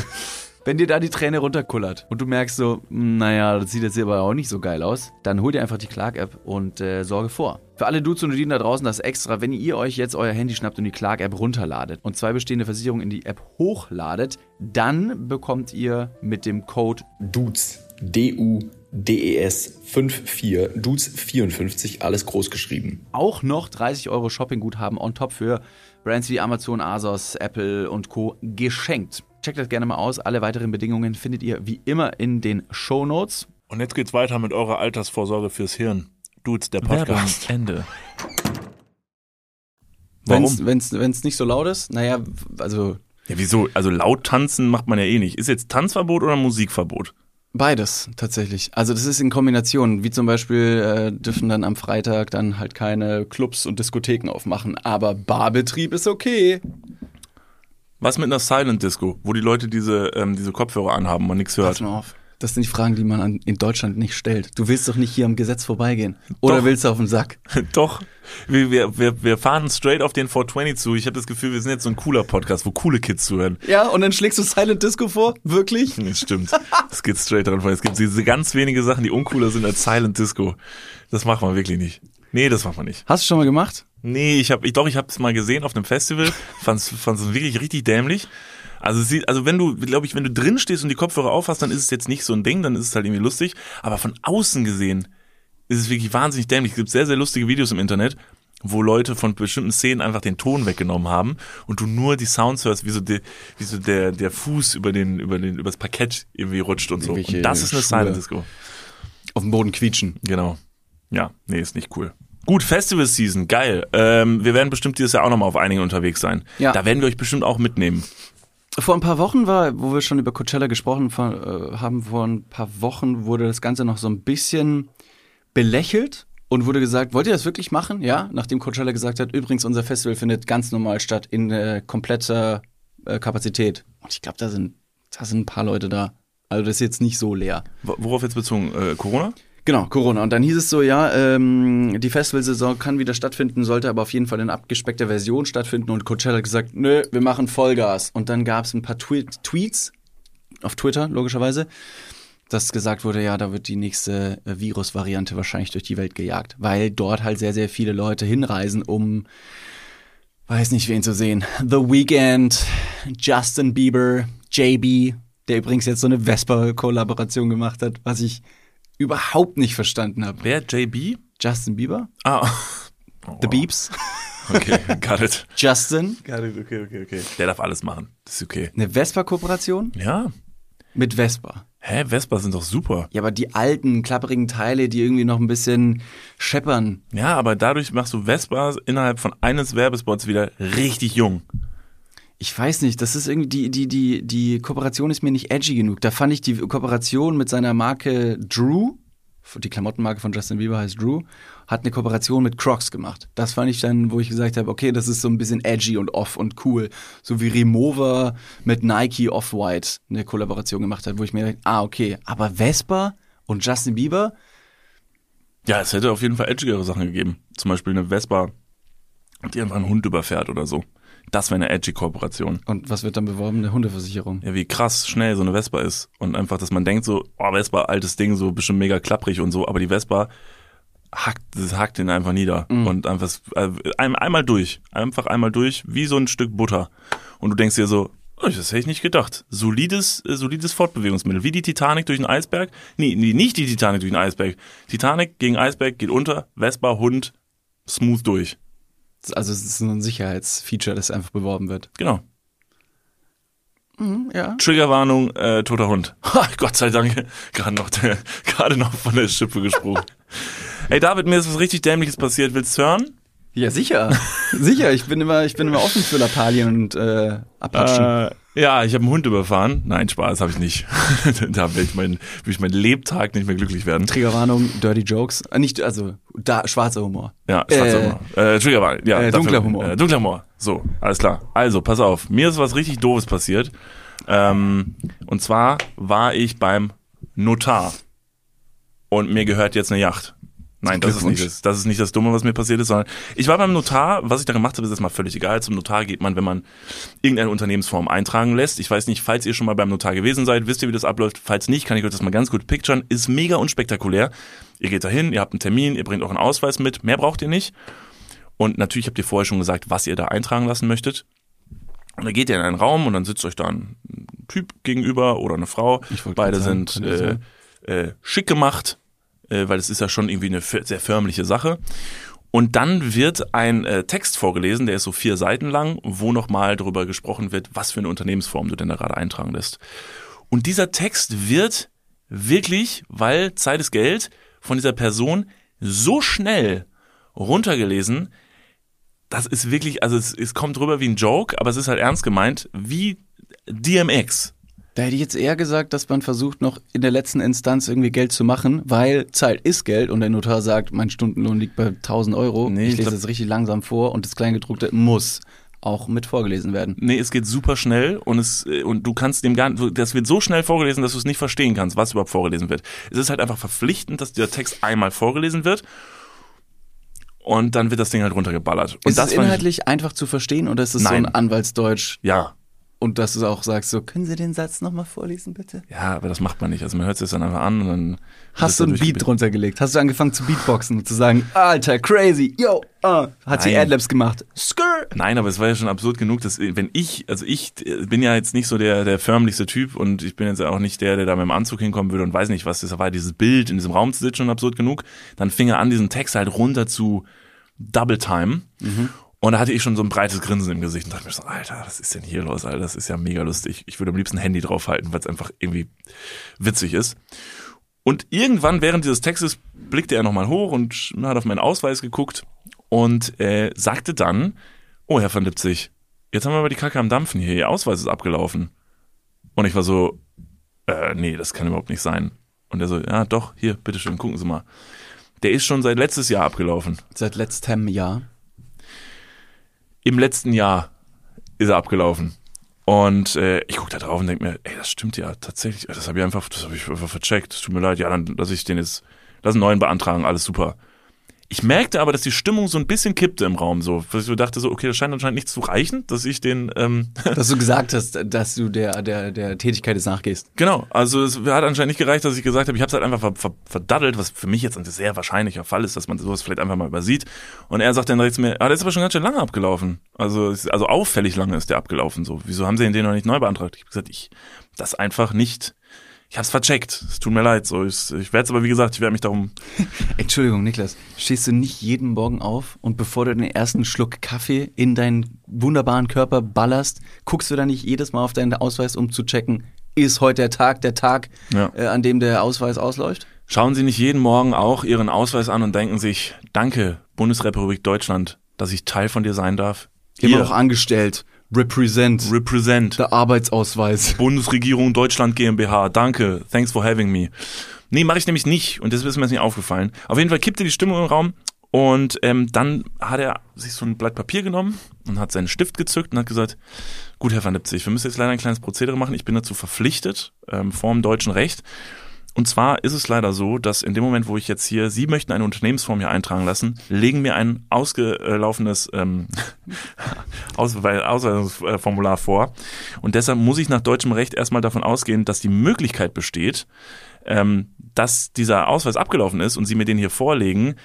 Wenn dir da die Träne runterkullert und du merkst so, "Hm, naja, das sieht jetzt hier aber auch nicht so geil aus, dann hol dir einfach die Clark-App und äh, sorge vor. Für alle Dudes und Dudinen da draußen das extra, wenn ihr euch jetzt euer Handy schnappt und die Clark-App runterladet und zwei bestehende Versicherungen in die App hochladet, dann bekommt ihr mit dem Code Dudes, D-U-D-E-S 54, Dudes 54, alles groß geschrieben. auch noch 30 Euro Shoppingguthaben on top für Brands wie Amazon, Asos, Apple und Co. geschenkt. Checkt das gerne mal aus. Alle weiteren Bedingungen findet ihr wie immer in den Show Notes. Und jetzt geht's weiter mit eurer Altersvorsorge fürs Hirn. Dudes, der Podcast. Ende. Warum? Wenn es nicht so laut ist, naja, also Ja, wieso? Also laut tanzen macht man ja eh nicht. Ist jetzt Tanzverbot oder Musikverbot? Beides tatsächlich. Also das ist in Kombination. Wie zum Beispiel äh, dürfen dann am Freitag dann halt keine Clubs und Diskotheken aufmachen. Aber Barbetrieb ist okay. Was mit einer Silent Disco, wo die Leute diese, ähm, diese Kopfhörer anhaben und nichts Pass hört? mal auf. Das sind die Fragen, die man an, in Deutschland nicht stellt. Du willst doch nicht hier am Gesetz vorbeigehen. Oder Doch. willst du auf den Sack? Doch. Wir, wir, wir, wir fahren straight auf den 420 zu. Ich habe das Gefühl, wir sind jetzt so ein cooler Podcast, wo coole Kids zuhören. Ja, und dann schlägst du Silent Disco vor? Wirklich? Das stimmt. Es geht straight dran vor. Es gibt diese ganz wenige Sachen, die uncooler sind als Silent Disco. Das macht man wirklich nicht. Nee, das macht man nicht. Hast du schon mal gemacht? Nee, ich habe ich doch, ich habe es mal gesehen auf einem Festival, fand's fand's wirklich richtig dämlich. Also sie, also wenn du, glaube ich, wenn du drin stehst und die Kopfhörer aufhast, dann ist es jetzt nicht so ein Ding, dann ist es halt irgendwie lustig, aber von außen gesehen ist es wirklich wahnsinnig dämlich. Es gibt sehr sehr lustige Videos im Internet, wo Leute von bestimmten Szenen einfach den Ton weggenommen haben und du nur die Sounds hörst, wie so der wie so der der Fuß über den über den übers Parkett irgendwie rutscht und so. Und das ist eine Schuhe. Silent Disco. Auf dem Boden quietschen. Genau. Ja, nee, ist nicht cool. Gut, Festival Season, geil. Ähm, wir werden bestimmt dieses Jahr auch nochmal auf einigen unterwegs sein. Ja. Da werden wir euch bestimmt auch mitnehmen. Vor ein paar Wochen war, wo wir schon über Coachella gesprochen äh, haben, vor ein paar Wochen wurde das Ganze noch so ein bisschen belächelt und wurde gesagt, wollt ihr das wirklich machen? Ja, nachdem Coachella gesagt hat, übrigens, unser Festival findet ganz normal statt in äh, kompletter äh, Kapazität. Und ich glaube, da sind, da sind ein paar Leute da. Also das ist jetzt nicht so leer. Wo- Worauf jetzt bezogen? Äh, Corona? Genau, Corona. Und dann hieß es so, ja, ähm, die Festivalsaison kann wieder stattfinden, sollte aber auf jeden Fall in abgespeckter Version stattfinden. Und Coachella hat gesagt, nö, wir machen Vollgas. Und dann gab es ein paar Twe Tweets auf Twitter, logischerweise, dass gesagt wurde, ja, da wird die nächste äh, Virusvariante wahrscheinlich durch die Welt gejagt. Weil dort halt sehr, sehr viele Leute hinreisen, um, weiß nicht, wen zu sehen. The Weeknd, Justin Bieber, JB, der übrigens jetzt so eine Vespa-Kollaboration gemacht hat, was ich überhaupt nicht verstanden habe. Wer? JB? Justin Bieber? Ah. The Beeps? Okay, got it. Justin? Got it, okay, okay, okay. Der darf alles machen. Das ist okay. Eine Vespa-Kooperation? Ja. Mit Vespa. Hä, Vespa sind doch super. Ja, aber die alten, klapperigen Teile, die irgendwie noch ein bisschen scheppern. Ja, aber dadurch machst du Vespa innerhalb von eines Werbespots wieder richtig jung. Ich weiß nicht, das ist irgendwie, die, die, die, die Kooperation ist mir nicht edgy genug. Da fand ich die Kooperation mit seiner Marke Drew, die Klamottenmarke von Justin Bieber heißt Drew, hat eine Kooperation mit Crocs gemacht. Das fand ich dann, wo ich gesagt habe, okay, das ist so ein bisschen edgy und off und cool. So wie Remover mit Nike Off-White eine Kollaboration gemacht hat, wo ich mir dachte, ah, okay, aber Vespa und Justin Bieber, Ja, es hätte auf jeden Fall edgigere Sachen gegeben. Zum Beispiel eine Vespa, die einfach einen Hund überfährt oder so. Das wäre eine edgy Kooperation. und was wird dann beworben? Eine Hundeversicherung. Ja, wie krass schnell so eine Vespa ist. Und einfach, dass man denkt so, oh, Vespa, altes Ding, so bestimmt mega klapprig und so. Aber die Vespa hackt, das hackt den einfach nieder. Und einfach ein, einmal durch. Einfach einmal durch, wie so ein Stück Butter. Und du denkst dir so, oh, das hätte ich nicht gedacht. Solides, äh, solides Fortbewegungsmittel. Wie die Titanic durch den Eisberg. Nee, nee, nicht die Titanic durch den Eisberg. Titanic gegen Eisberg geht unter, Vespa, Hund, smooth durch. Also es ist so ein Sicherheitsfeature, das einfach beworben wird. Genau. Ja. Triggerwarnung, äh, toter Hund. Ha, Gott sei Dank, gerade noch, gerade noch von der Schippe gesprungen. Ey David, mir ist was richtig Dämliches passiert. Willst du hören? Ja, sicher. sicher, ich bin immer, ich bin immer offen für Lappalien und äh, Abpatschen. Äh, ja, ich habe einen Hund überfahren. Nein, Spaß habe ich nicht. da will ich, mein, will ich meinen Lebtag nicht mehr glücklich werden. Triggerwarnung, Dirty Jokes. Äh, nicht, also da, schwarzer Humor. Ja, schwarzer Äh, Humor. Äh, Triggerwarnung. Ja, äh, dafür- dunkler Humor. Äh, dunkler Humor. So, alles klar. Also, pass auf. Mir ist was richtig Doofes passiert. Ähm, und zwar war ich beim Notar. Und mir gehört jetzt eine Yacht. Nein, das ist nicht das, das ist nicht das Dumme, was mir passiert ist, sondern ich war beim Notar, was ich da gemacht habe, ist erstmal völlig egal. Zum Notar geht man, wenn man irgendeine Unternehmensform eintragen lässt. Ich weiß nicht, falls ihr schon mal beim Notar gewesen seid, wisst ihr, wie das abläuft. Falls nicht, kann ich euch das mal ganz gut picturen. Ist mega unspektakulär. Ihr geht dahin, ihr habt einen Termin, ihr bringt euren Ausweis mit, mehr braucht ihr nicht. Und natürlich habt ihr vorher schon gesagt, was ihr da eintragen lassen möchtet. Und dann geht ihr in einen Raum und dann sitzt euch da ein Typ gegenüber oder eine Frau. Beide sagen, sind äh, äh, schick gemacht, äh, weil es ist ja schon irgendwie eine sehr förmliche Sache. Und dann wird ein äh, Text vorgelesen, der ist so vier Seiten lang, wo nochmal darüber gesprochen wird, was für eine Unternehmensform du denn da gerade eintragen lässt. Und dieser Text wird wirklich, weil Zeit ist Geld, von dieser Person so schnell runtergelesen, das ist wirklich, also es, es kommt rüber wie ein Joke, aber es ist halt ernst gemeint, wie DMX. Da hätte ich jetzt eher gesagt, dass man versucht, noch in der letzten Instanz irgendwie Geld zu machen, weil Zeit ist Geld und der Notar sagt, mein Stundenlohn liegt bei 1000 Euro. Nee, ich ich lese glaub- das richtig langsam vor und das Kleingedruckte muss auch mit vorgelesen werden. Nee, es geht super schnell und es äh, und du kannst dem gar nicht, das wird so schnell vorgelesen, dass du es nicht verstehen kannst, was überhaupt vorgelesen wird. Es ist halt einfach verpflichtend, dass der Text einmal vorgelesen wird und dann wird das Ding halt runtergeballert. Und ist das es fand ich- inhaltlich einfach zu verstehen oder ist es so ein Anwaltsdeutsch ja, und dass du auch sagst, so, können Sie den Satz nochmal vorlesen, bitte? ja, aber das macht man nicht. Also man hört sich das dann einfach an und dann Hast du einen Beat drunter gelegt? Hast du angefangen zu Beatboxen und zu sagen, Alter, crazy, yo, ah. Hat sie Nein. Adlibs gemacht? Skrr. Nein, aber es war ja schon absurd genug, dass wenn ich, also ich äh, bin ja jetzt nicht so der der förmlichste Typ und ich bin jetzt auch nicht der, der da mit dem Anzug hinkommen würde und weiß nicht was. Das war dieses Bild in diesem Raum zu sitzen schon absurd genug. Dann fing er an, diesen Text halt runter zu Double Time. Und da hatte ich schon so ein breites Grinsen im Gesicht und dachte mir so, Alter, was ist denn hier los, Alter? Das ist ja mega lustig. Ich würde am liebsten ein Handy draufhalten, weil es einfach irgendwie witzig ist. Und irgendwann während dieses Textes blickte er nochmal hoch und hat auf meinen Ausweis geguckt und äh, sagte dann, oh Herr van Lipzig, jetzt haben wir aber die Kacke am Dampfen hier, Ihr Ausweis ist abgelaufen. Und ich war so, äh, nee, das kann überhaupt nicht sein. Und er so, ja doch, hier, bitteschön, gucken Sie mal. Der ist schon seit letztes Jahr abgelaufen. Seit letztem Jahr. Im letzten Jahr ist er abgelaufen. Und äh, ich gucke da drauf und denke mir, ey, das stimmt ja tatsächlich. Das habe ich einfach, das habe ich einfach vercheckt. Es tut mir leid, ja, dann lass ich den jetzt, lass einen neuen beantragen, alles super. Ich merkte aber, dass die Stimmung so ein bisschen kippte im Raum, so, dass ich dachte so, okay, das scheint anscheinend nicht zu reichen, dass ich den, ähm, Dass du gesagt hast, dass du der, der, der Tätigkeit jetzt nachgehst. genau, also es hat anscheinend nicht gereicht, dass ich gesagt habe, ich habe es halt einfach ver, ver, verdaddelt, was für mich jetzt ein sehr wahrscheinlicher Fall ist, dass man sowas vielleicht einfach mal übersieht. Und er sagt dann direkt zu mir, ah, der ist aber schon ganz schön lange abgelaufen. Also, also auffällig lange ist der abgelaufen, so. Wieso haben sie den noch nicht neu beantragt? Ich habe gesagt, ich, das einfach nicht, ich hab's vercheckt. Es tut mir leid, so. Ich, ich werde es aber, wie gesagt, ich werde mich darum Entschuldigung, Niklas. Stehst du nicht jeden Morgen auf und bevor du den ersten Schluck Kaffee in deinen wunderbaren Körper ballerst, guckst du da nicht jedes Mal auf deinen Ausweis, um zu checken, ist heute der Tag, der Tag, Ja. äh, an dem der Ausweis ausläuft? Schauen Sie nicht jeden Morgen auch Ihren Ausweis an und denken sich, danke, Bundesrepublik Deutschland, dass ich Teil von dir sein darf. Immer noch angestellt. Represent. represent. der Arbeitsausweis. Bundesregierung Deutschland GmbH, danke, thanks for having me. Nee, mache ich nämlich nicht und das ist mir jetzt nicht aufgefallen. Auf jeden Fall kippte die Stimmung im Raum und ähm, dann hat er sich so ein Blatt Papier genommen und hat seinen Stift gezückt und hat gesagt, gut, Herr van Lipzig, wir müssen jetzt leider ein kleines Prozedere machen, ich bin dazu verpflichtet, ähm, vor dem deutschen Recht. Und zwar ist es leider so, dass in dem Moment, wo ich jetzt hier, Sie möchten eine Unternehmensform hier eintragen lassen, legen mir ein ausgelaufenes ähm, Auswe- Ausweisungsformular vor. Und deshalb muss ich nach deutschem Recht erstmal davon ausgehen, dass die Möglichkeit besteht, ähm, dass dieser Ausweis abgelaufen ist und Sie mir den hier vorlegen,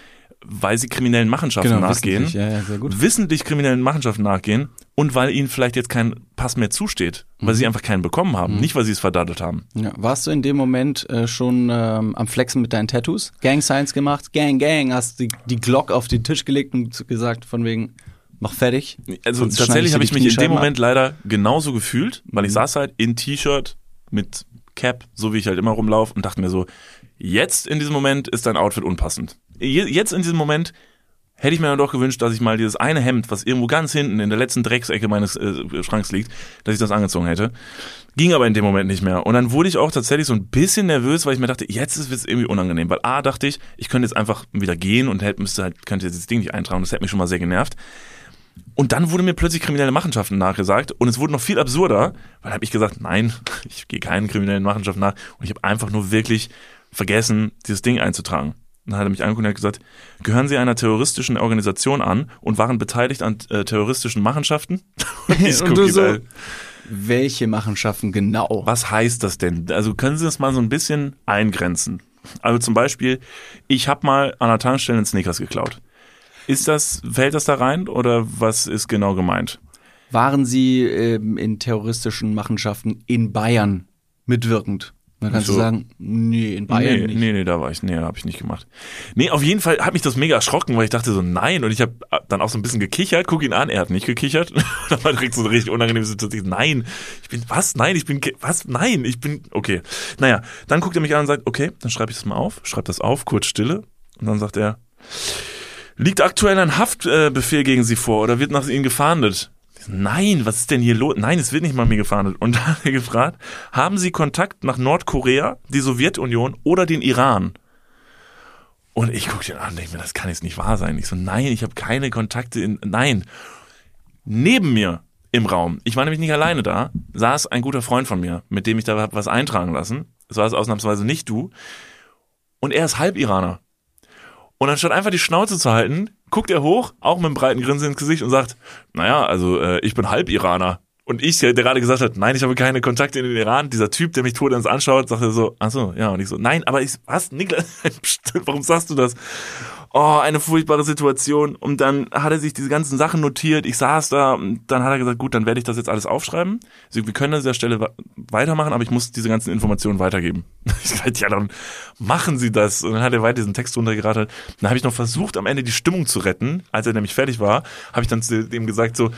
weil Sie kriminellen Machenschaften nachgehen wissentlich. Ja, ja, sehr gut. wissentlich kriminellen Machenschaften nachgehen und weil ihnen vielleicht jetzt kein Pass mehr zusteht, weil sie einfach keinen bekommen haben, nicht weil sie es verdattelt haben. Ja. Warst du in dem Moment äh, schon ähm, am Flexen mit deinen Tattoos? Gang Signs gemacht? Gang, Gang, hast die, die Glock auf den Tisch gelegt und gesagt von wegen, mach fertig. Also tatsächlich habe ich mich in dem ab. Moment leider genauso gefühlt, weil ich saß halt in T-Shirt mit Cap, so wie ich halt immer rumlaufe und dachte mir so, jetzt in diesem Moment ist dein Outfit unpassend. Je- Jetzt in diesem Moment hätte ich mir dann doch gewünscht, dass ich mal dieses eine Hemd, was irgendwo ganz hinten in der letzten Drecksecke meines äh, Schranks liegt, dass ich das angezogen hätte. Ging aber in dem Moment nicht mehr. Und dann wurde ich auch tatsächlich so ein bisschen nervös, weil ich mir dachte, jetzt ist es irgendwie unangenehm. Weil A, dachte ich, ich könnte jetzt einfach wieder gehen und hätte, müsste halt, könnte jetzt das Ding nicht eintragen. Das hätte mich schon mal sehr genervt. Und dann wurde mir plötzlich kriminelle Machenschaften nachgesagt und es wurde noch viel absurder, weil habe ich gesagt, nein, ich gehe keinen kriminellen Machenschaften nach und ich habe einfach nur wirklich vergessen, dieses Ding einzutragen. Dann hat er mich angeguckt und hat gesagt, gehören Sie einer terroristischen Organisation an und waren beteiligt an äh, terroristischen Machenschaften? Und ich Und du so, welche Machenschaften genau? Was heißt das denn? Also können Sie das mal so ein bisschen eingrenzen? Also zum Beispiel, ich habe mal an der Tankstelle einen Snickers geklaut. Ist das, fällt das da rein oder was ist genau gemeint? Waren sie ähm, in terroristischen Machenschaften in Bayern mitwirkend? Dann kannst So. du sagen, nee, in Bayern nee, nicht. nee, nee, da war ich, nee, habe ich nicht gemacht. Nee, auf jeden Fall hat mich das mega erschrocken, weil ich dachte so, nein, und ich habe dann auch so ein bisschen gekichert, guck ihn an, er hat nicht gekichert. da war direkt so eine richtig unangenehme Situation. Nein, ich bin, was? Nein, ich bin, was? Nein, ich bin, okay. Naja, dann guckt er mich an und sagt, okay, dann schreibe ich das mal auf, schreibt das auf, kurz Stille, und dann sagt er, liegt aktuell ein Haftbefehl Befehl gegen Sie vor oder wird nach Ihnen gefahndet? Nein, was ist denn hier los? Nein, es wird nicht mal mir gefahndet. Und dann hat er gefragt, haben Sie Kontakt nach Nordkorea, die Sowjetunion oder den Iran? Und ich gucke den an und denke mir, das kann jetzt nicht wahr sein. Ich so, nein, ich habe keine Kontakte in, nein. Neben mir im Raum, ich war nämlich nicht alleine da, saß ein guter Freund von mir, mit dem ich da was eintragen lassen. Das war es ausnahmsweise nicht du. Und er ist Halb-Iraner. Und anstatt einfach die Schnauze zu halten, guckt er hoch, auch mit einem breiten Grinsen ins Gesicht und sagt, naja, also äh, ich bin Halb-Iraner. Und ich, der gerade gesagt hat, nein, ich habe keine Kontakte in den Iran, dieser Typ, der mich tot ins anschaut, sagt er so, ach so, ja, und ich so, nein, aber ich, was, Niklas, warum sagst du das? Oh, eine furchtbare Situation. Und dann hat er sich diese ganzen Sachen notiert. Ich saß da und dann hat er gesagt, gut, dann werde ich das jetzt alles aufschreiben. Also, wir können an dieser Stelle weitermachen, aber ich muss diese ganzen Informationen weitergeben. Ich sagte, ja, dann machen Sie das. Und dann hat er weiter diesen Text runtergerattert. Dann habe ich noch versucht, am Ende die Stimmung zu retten. Als er nämlich fertig war, habe ich dann zu dem gesagt, so,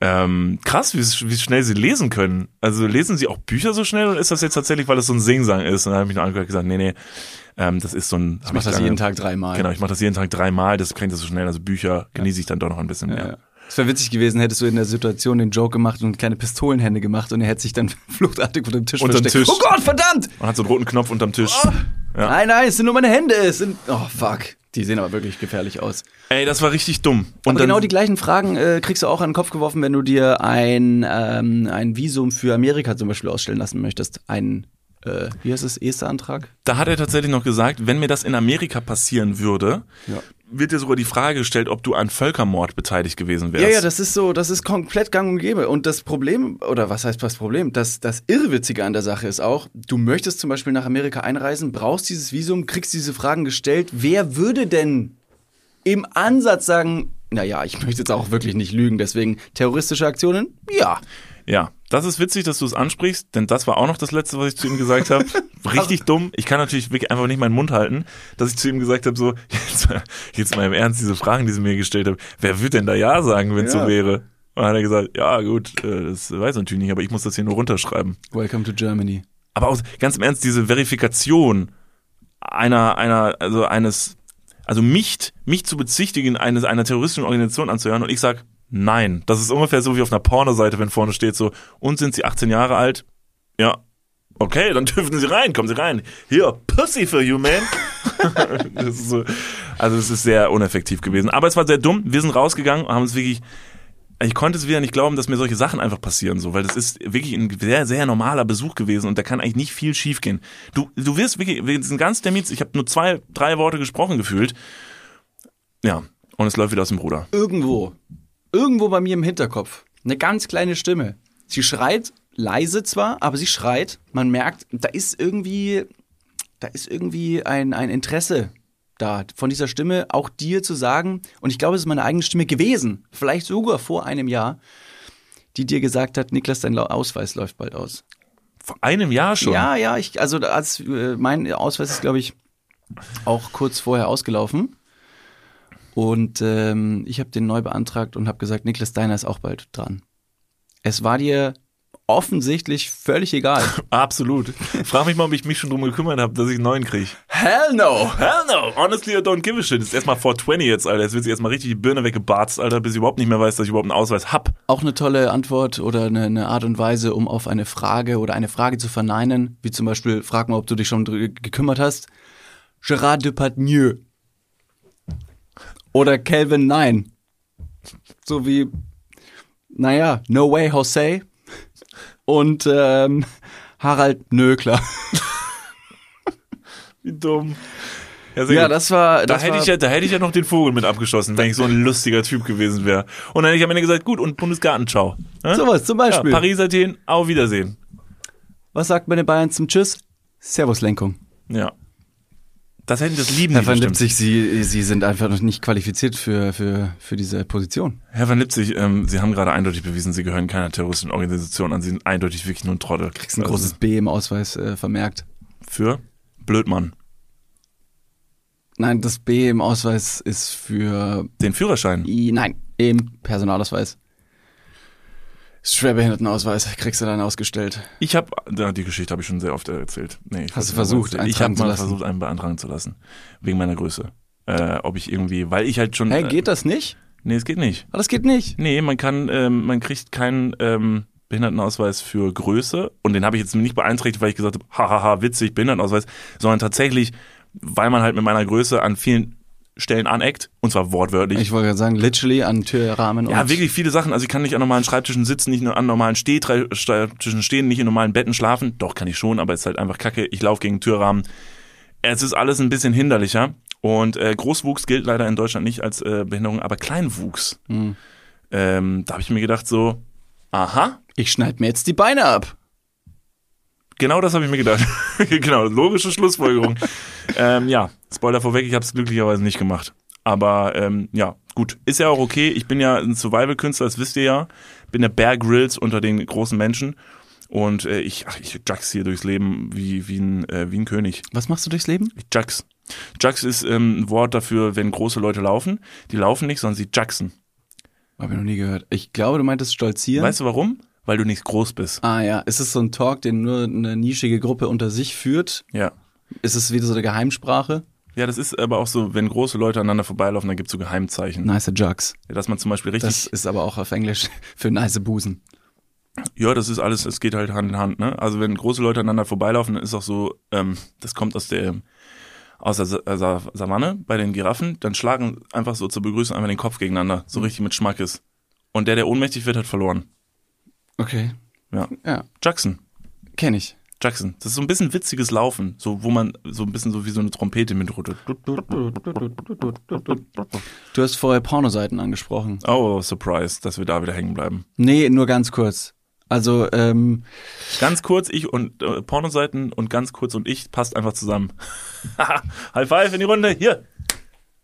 Ähm, krass, wie, wie schnell sie lesen können. Also lesen sie auch Bücher so schnell oder ist das jetzt tatsächlich, weil das so ein Singsang ist? Und dann habe ich noch angehört und gesagt, nee, nee, ähm, das ist so ein. Ich mache das jeden Tag dreimal. Genau, ich mache das jeden Tag dreimal, das kriegt das so schnell. Also Bücher genieße ich dann doch noch ein bisschen mehr. Ja. Es wäre witzig gewesen, hättest du in der Situation den Joke gemacht und kleine Pistolenhände gemacht und er hätte sich dann fluchtartig unter dem Tisch Unterm versteckt. Tisch. Oh Gott, verdammt! Man hat so einen roten Knopf unterm Tisch. Ja. Nein, nein, es sind nur meine Hände. Es sind, oh fuck. Die sehen aber wirklich gefährlich aus. Ey, das war richtig dumm. Und Aber genau die gleichen Fragen äh, kriegst du auch an den Kopf geworfen, wenn du dir ein, ähm, ein Visum für Amerika zum Beispiel ausstellen lassen möchtest. Ein, äh, wie heißt es, ESTA-Antrag? da hat er tatsächlich noch gesagt, wenn mir das in Amerika passieren würde, Ja. Wird dir sogar die Frage gestellt, ob du an Völkermord beteiligt gewesen wärst. Ja, ja, das ist so, das ist komplett gang und gäbe. Und das Problem, oder was heißt das Problem? Das, das Irrwitzige an der Sache ist auch, du möchtest zum Beispiel nach Amerika einreisen, brauchst dieses Visum, kriegst diese Fragen gestellt. Wer würde denn im Ansatz sagen, naja, ich möchte jetzt auch wirklich nicht lügen, deswegen terroristische Aktionen? Ja. Ja, das ist witzig, dass du es ansprichst, denn das war auch noch das Letzte, was ich zu ihm gesagt habe. Richtig dumm. Ich kann natürlich wirklich einfach nicht meinen Mund halten, dass ich zu ihm gesagt habe, so, jetzt, mal- jetzt mal im Ernst, diese Fragen, die sie mir gestellt haben, wer würde denn da Ja sagen, wenn es Ja. so wäre? Und dann hat er gesagt, ja gut, äh, das weiß ich natürlich nicht, aber ich muss das hier nur runterschreiben. Welcome to Germany. Aber auch ganz im Ernst, diese Verifikation einer, einer, also eines, also mich, mich zu bezichtigen, eines, einer terroristischen Organisation anzuhören und ich sag, nein. Das ist ungefähr so wie auf einer Pornoseite, wenn vorne steht so, und sind sie 18 Jahre alt? Ja. Okay, dann dürfen sie rein, kommen sie rein. Hier, Pussy for you, man. so, also es ist sehr uneffektiv gewesen. Aber es war sehr dumm. Wir sind rausgegangen und haben uns wirklich, ich konnte es wieder nicht glauben, dass mir solche Sachen einfach passieren, so, weil das ist wirklich ein sehr, sehr normaler Besuch gewesen und da kann eigentlich nicht viel schiefgehen. Du, du wirst wirklich, wir sind ganz Termin, ich habe nur zwei, drei Worte gesprochen gefühlt. Ja, und es läuft wieder aus dem Ruder. Irgendwo, irgendwo bei mir im Hinterkopf, eine ganz kleine Stimme. Sie schreit, leise zwar, aber sie schreit. Man merkt, da ist irgendwie, da ist irgendwie ein, ein Interesse da von dieser Stimme, auch dir zu sagen, und ich glaube, es ist meine eigene Stimme gewesen, vielleicht sogar vor einem Jahr, die dir gesagt hat, Niklas, dein Ausweis läuft bald aus. Vor einem Jahr schon. Ja, ja, ich, also als äh, mein Ausweis ist, glaube ich, auch kurz vorher ausgelaufen. Und ähm, ich habe den neu beantragt und habe gesagt, Niklas Deiner ist auch bald dran. Es war dir offensichtlich völlig egal. Absolut. Frag mich mal, ob ich mich schon drum gekümmert habe, dass ich einen neuen kriege. Hell no! Hell no, honestly, I don't give a shit. Das ist erstmal 420 jetzt, Alter. Jetzt wird sich erstmal richtig die Birne weggebarzt, Alter, bis ich überhaupt nicht mehr weiß, dass ich überhaupt einen Ausweis hab. Auch eine tolle Antwort oder eine, eine Art und Weise, um auf eine Frage oder eine Frage zu verneinen, wie zum Beispiel, frag mal, ob du dich schon gekümmert hast. Gerard Depardieu. Oder Calvin Nein. So wie, naja, No Way Jose und ähm, Harald Nökler. Wie dumm. Ja, Ja, das war. da Das hätte war, ich ja, da hätte ich ja noch den Vogel mit abgeschossen, wenn ich so ein lustiger Typ gewesen wäre. Und dann hätte ich am Ende gesagt, gut, und Bundesgartenschau. Ne? sowas zum ja, Beispiel. Paris, Athen, auf Wiedersehen. Was sagt man in Bayern zum Tschüss? Servuslenkung. Ja. Das hätten das lieben Herr die van bestimmt. Lipzig, Sie, Sie sind einfach noch nicht qualifiziert für, für, für diese Position. Herr van Lipzig, ähm, Sie haben gerade eindeutig bewiesen, Sie gehören keiner terroristischen Organisation an. Sie sind eindeutig wirklich nur ein Trottel. Kriegst ein großes B im Ausweis äh, vermerkt. Für Blödmann. Nein, das B im Ausweis ist für. Den Führerschein. I, nein, im Personalausweis. Schwerbehindertenausweis kriegst du dann ausgestellt. Ich habe, ja, die Geschichte habe ich schon sehr oft erzählt. Nee, ich Hast du versucht, Ich eintragen habe mal versucht, einen beantragen zu lassen. Wegen meiner Größe. Äh, ob ich irgendwie, weil ich halt schon. Hä, äh, geht das nicht? Nee, es geht nicht. Aber das geht nicht. Nee, man kann, ähm, man kriegt keinen ähm, Behindertenausweis für Größe. Und den habe ich jetzt nicht beeinträchtigt, weil ich gesagt habe, hahaha, witzig, Behindertenausweis, sondern tatsächlich, weil man halt mit meiner Größe an vielen Stellen aneckt, und zwar wortwörtlich. Ich wollte gerade sagen, literally an Türrahmen ja, wirklich viele Sachen. Also ich kann nicht an normalen Schreibtischen sitzen, nicht nur an normalen Stehschreibtischen stehen, nicht in normalen Betten schlafen. Doch, kann ich schon, aber es ist halt einfach kacke. Ich laufe gegen den Türrahmen. Es ist alles ein bisschen hinderlicher. Und äh, Großwuchs gilt leider in Deutschland nicht als äh, Behinderung, aber Kleinwuchs. Hm. Ähm, da habe ich mir gedacht so, aha, Ich schneid mir jetzt die Beine ab. Genau das habe ich mir gedacht. genau, logische Schlussfolgerung. ähm, ja, Spoiler vorweg, ich habe es glücklicherweise nicht gemacht. Aber ähm, ja, gut, ist ja auch okay. Ich bin ja ein Survival-Künstler, das wisst ihr ja. Bin der Bear Grylls unter den großen Menschen. Und äh, ich, ach, ich jugs hier durchs Leben wie, wie, ein, äh, wie ein König. Was machst du durchs Leben? Ich jugs. Jugs ist ähm, ein Wort dafür, wenn große Leute laufen. Die laufen nicht, sondern sie juxen. Hab ich noch nie gehört. Ich glaube, du meintest stolzieren. Weißt du warum? Weil du nicht groß bist. ah ja, ist es so ein Talk, den nur eine nischige Gruppe unter sich führt? Ja. Ist es wieder so eine Geheimsprache? Ja, das ist aber auch so, wenn große Leute aneinander vorbeilaufen, dann gibt's so Geheimzeichen. Nice Jugs. Ja, Dass man zum Beispiel richtig. Das ist aber auch auf Englisch für nice Busen. ja, das ist alles, es geht halt Hand in Hand, ne? Also wenn große Leute aneinander vorbeilaufen, dann ist auch so, ähm, das kommt aus der aus der Sa Sa Savanne bei den Giraffen, dann schlagen einfach so zur Begrüßung einfach den Kopf gegeneinander, so richtig mit Schmackes. Und der, der ohnmächtig wird, hat verloren. Okay. Ja. Ja, Jackson. kenn ich. Jackson. Das ist so ein bisschen witziges Laufen, so wo man so ein bisschen so wie so eine Trompete mitrüttelt. Du hast vorher Pornoseiten angesprochen. Oh, surprise, dass wir da wieder hängen bleiben. Nee, nur ganz kurz. Also, ähm, Ganz kurz, ich und äh, Pornoseiten und ganz kurz und ich passt einfach zusammen. High five in die Runde. Hier.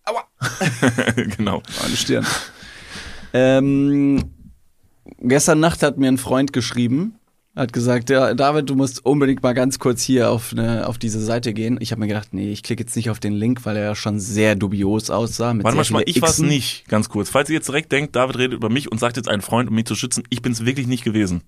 Aua. genau. meine Stirn. ähm, gestern Nacht hat mir ein Freund geschrieben, hat gesagt, ja, David, du musst unbedingt mal ganz kurz hier auf, eine, auf diese Seite gehen. Ich habe mir gedacht, nee, ich klicke jetzt nicht auf den Link, weil er ja schon sehr dubios aussah. Mit Warte mal, ich war's Xen. nicht, ganz kurz. Falls ihr jetzt direkt denkt, David redet über mich und sagt jetzt einen Freund, um mich zu schützen, ich bin's wirklich nicht gewesen.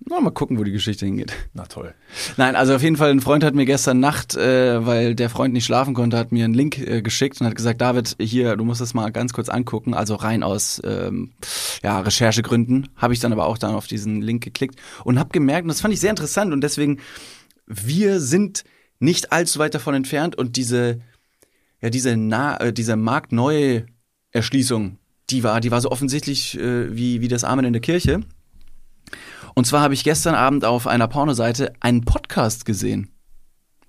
Na, mal gucken, wo die Geschichte hingeht. Na toll. Nein, also auf jeden Fall, ein Freund hat mir gestern Nacht, äh, weil der Freund nicht schlafen konnte, hat mir einen Link äh, geschickt und hat gesagt, David, hier, du musst das mal ganz kurz angucken. Also rein aus ähm, ja, Recherchegründen habe ich dann aber auch dann auf diesen Link geklickt und habe gemerkt, und das fand ich sehr interessant und deswegen, wir sind nicht allzu weit davon entfernt und diese, ja, diese, Na äh, diese marktneue Erschließung, die war, die war so offensichtlich äh, wie, wie das Amen in der Kirche. Und zwar habe ich gestern Abend auf einer Pornoseite einen Podcast gesehen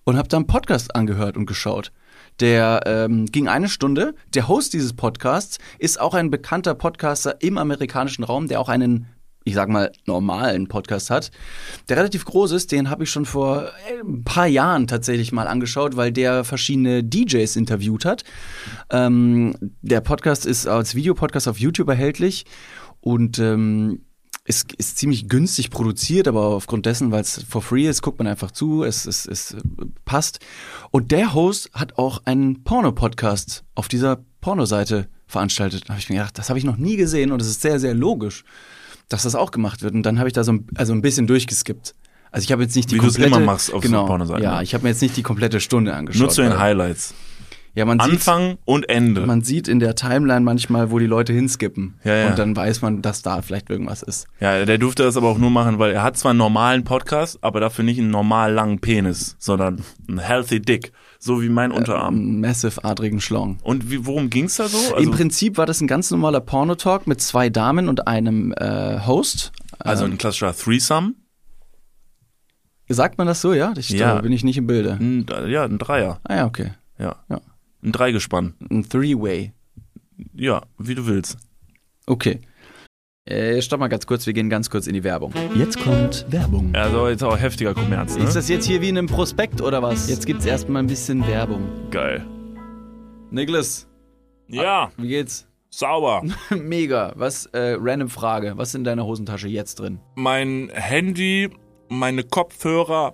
und habe da einen Podcast angehört und geschaut. Der ähm, ging eine Stunde. Der Host dieses Podcasts ist auch ein bekannter Podcaster im amerikanischen Raum, der auch einen, ich sag mal, normalen Podcast hat, der relativ groß ist. Den habe ich schon vor äh, ein paar Jahren tatsächlich mal angeschaut, weil der verschiedene DJs interviewt hat. Ähm, der Podcast ist als Videopodcast auf YouTube erhältlich und ähm, ist, ist ziemlich günstig produziert, aber aufgrund dessen, weil es for free ist, guckt man einfach zu, es, es, es äh, passt. Und der Host hat auch einen Porno-Podcast auf dieser Pornoseite veranstaltet. Da habe ich mir gedacht, das habe ich noch nie gesehen und es ist sehr, sehr logisch, dass das auch gemacht wird. Und dann habe ich da so ein, also ein bisschen durchgeskippt. Also ich habe jetzt nicht die Wie du es komplette... immer machst auf so genau, Pornoseiten. Ja, ich habe mir jetzt nicht die komplette Stunde angeschaut. Nur zu den weil- Highlights. Ja, man sieht, Anfang und Ende. man sieht in der Timeline manchmal, wo die Leute hinskippen. Ja, ja. Und dann weiß man, dass da vielleicht irgendwas ist. Ja, der durfte das aber auch nur machen, weil er hat zwar einen normalen Podcast, aber dafür nicht einen normal langen Penis, sondern einen healthy dick, so wie mein Unterarm. Einen massive adrigen Schlong. Und wie, worum ging's da so? Im Also, Prinzip war das ein ganz normaler Pornotalk mit zwei Damen und einem äh, Host. also ein klassischer Threesome, Sagt man das so, ja? Ich, Ja. Da bin ich nicht im Bilde. ja, ein Dreier, Ah ja, okay. ja. Ja. Ein Dreigespann, Ein Three-Way. ja, wie du willst. Okay. Äh, stopp mal ganz kurz, wir gehen ganz kurz in die Werbung. Jetzt kommt Werbung. Also jetzt auch heftiger Kommerz, ne? Ist das jetzt hier wie in einem Prospekt oder was? Jetzt gibt's erstmal ein bisschen Werbung. Geil. Niklas, Ja, wie geht's? sauber. Mega. Was, äh, random Frage. Was ist in deiner Hosentasche jetzt drin? mein Handy, meine Kopfhörer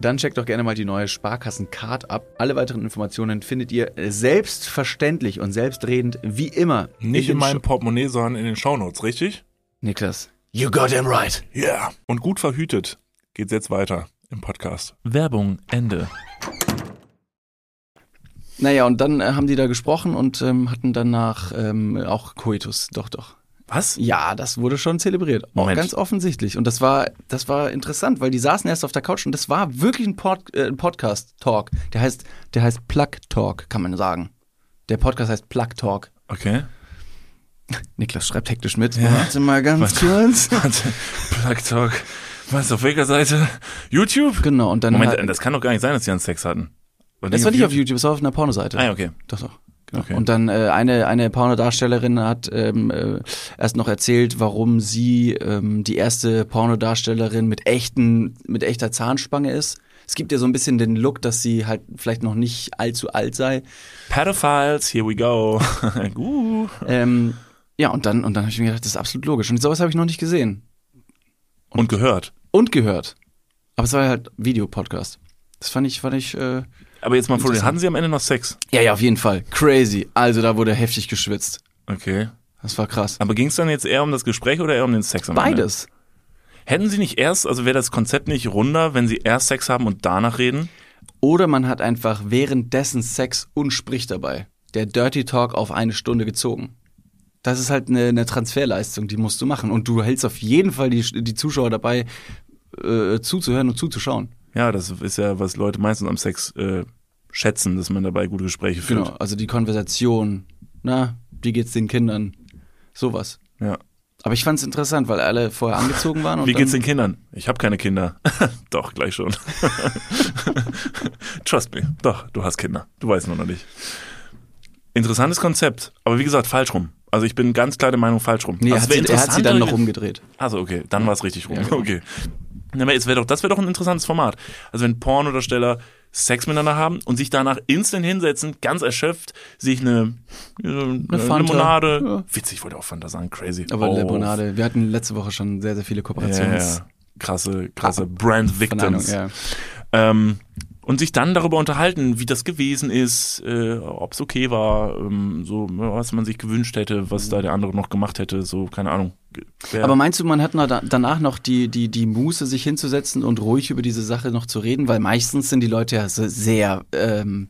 dann checkt doch gerne mal die neue Sparkassen-Card ab. Alle weiteren Informationen findet ihr selbstverständlich und selbstredend wie immer. Nicht in den meinem Sho- Portemonnaie, sondern in den Shownotes, richtig? Niklas. You got him right. Ja. Yeah. Und gut verhütet geht's jetzt weiter im Podcast. Werbung, Ende. Naja, und dann äh, haben die da gesprochen und ähm, hatten danach ähm, auch Coitus. Doch, doch. Was? Ja, das wurde schon zelebriert. Auch ganz offensichtlich. Und das war, das war interessant, weil die saßen erst auf der Couch und das war wirklich ein, Pod, äh, Podcast-Talk. Der heißt, der heißt Plug Talk, kann man sagen. Der Podcast heißt Plug Talk. Okay. Niklas schreibt hektisch mit. Ja. Warte mal ganz kurz. Warte, Plug Talk. Was, auf welcher Seite? YouTube? Genau, und dann Moment, hat- das kann doch gar nicht sein, dass sie einen Sex hatten. Das war nicht auf YouTube, es war auf einer Pornoseite. Ah, okay. Doch, doch. Genau. Okay. Und dann äh, eine, eine Pornodarstellerin hat ähm, äh, erst noch erzählt, warum sie ähm, die erste Pornodarstellerin mit echten, mit echter Zahnspange ist. Es gibt ja so ein bisschen den Look, dass sie halt vielleicht noch nicht allzu alt sei. Pedophiles, here we go. uh. Ähm, ja, und dann, und dann habe ich mir gedacht, das ist absolut logisch. Und sowas habe ich noch nicht gesehen. Und gehört. Und gehört. Aber es war halt Videopodcast. Das fand ich, fand ich, äh, Aber jetzt mal vor, hatten sie am Ende noch Sex? ja, ja, auf jeden Fall. Crazy. Also da wurde heftig geschwitzt. Okay. Das war krass. Aber ging es dann jetzt eher um das Gespräch oder eher um den Sex am Ende? Beides. Hätten sie nicht erst, also wäre das Konzept nicht runder, wenn sie erst Sex haben und danach reden? Oder man hat einfach währenddessen Sex und spricht dabei. Der Dirty Talk auf eine Stunde gezogen. Das ist halt eine, eine Transferleistung, die musst du machen. Und du hältst auf jeden Fall die, die Zuschauer dabei, äh, zuzuhören und zuzuschauen. Ja, das ist ja, was Leute meistens am Sex äh, schätzen, dass man dabei gute Gespräche führt. Genau. Also die Konversation. Na, wie geht's den Kindern? Sowas. Ja. Aber ich fand's interessant, weil alle vorher angezogen waren. Und Wie geht's den Kindern? Ich habe keine Kinder. Doch, gleich schon. Trust me. Doch, du hast Kinder. Du weißt nur noch nicht. Interessantes Konzept. Aber wie gesagt, falsch rum. Also ich bin ganz klar der Meinung, falsch rum. Nee, er Also hat, es sie, er hat sie dann noch umgedreht. Also okay, dann war es richtig rum. Ja, genau. Okay. Es wär doch, das wäre doch ein interessantes Format. Also wenn Pornodarsteller Sex miteinander haben und sich danach instant hinsetzen, ganz erschöpft, sich eine, eine, Fanta. Limonade, Ja. witzig, ich wollte auch Fanta sagen, crazy. Aber Oh, Limonade, wir hatten letzte Woche schon sehr, sehr viele Ja, Kooperations... ja. Krasse, krasse Brand Von Ahnung, Victims. ja. Ähm, und sich dann darüber unterhalten, wie das gewesen ist, äh, ob es okay war, ähm, so was man sich gewünscht hätte, was da der andere noch gemacht hätte, so keine Ahnung. Wär- Aber meinst du, man hat noch da, danach noch die, die, die Muße, sich hinzusetzen und ruhig über diese Sache noch zu reden? Weil meistens sind die Leute ja so sehr ähm,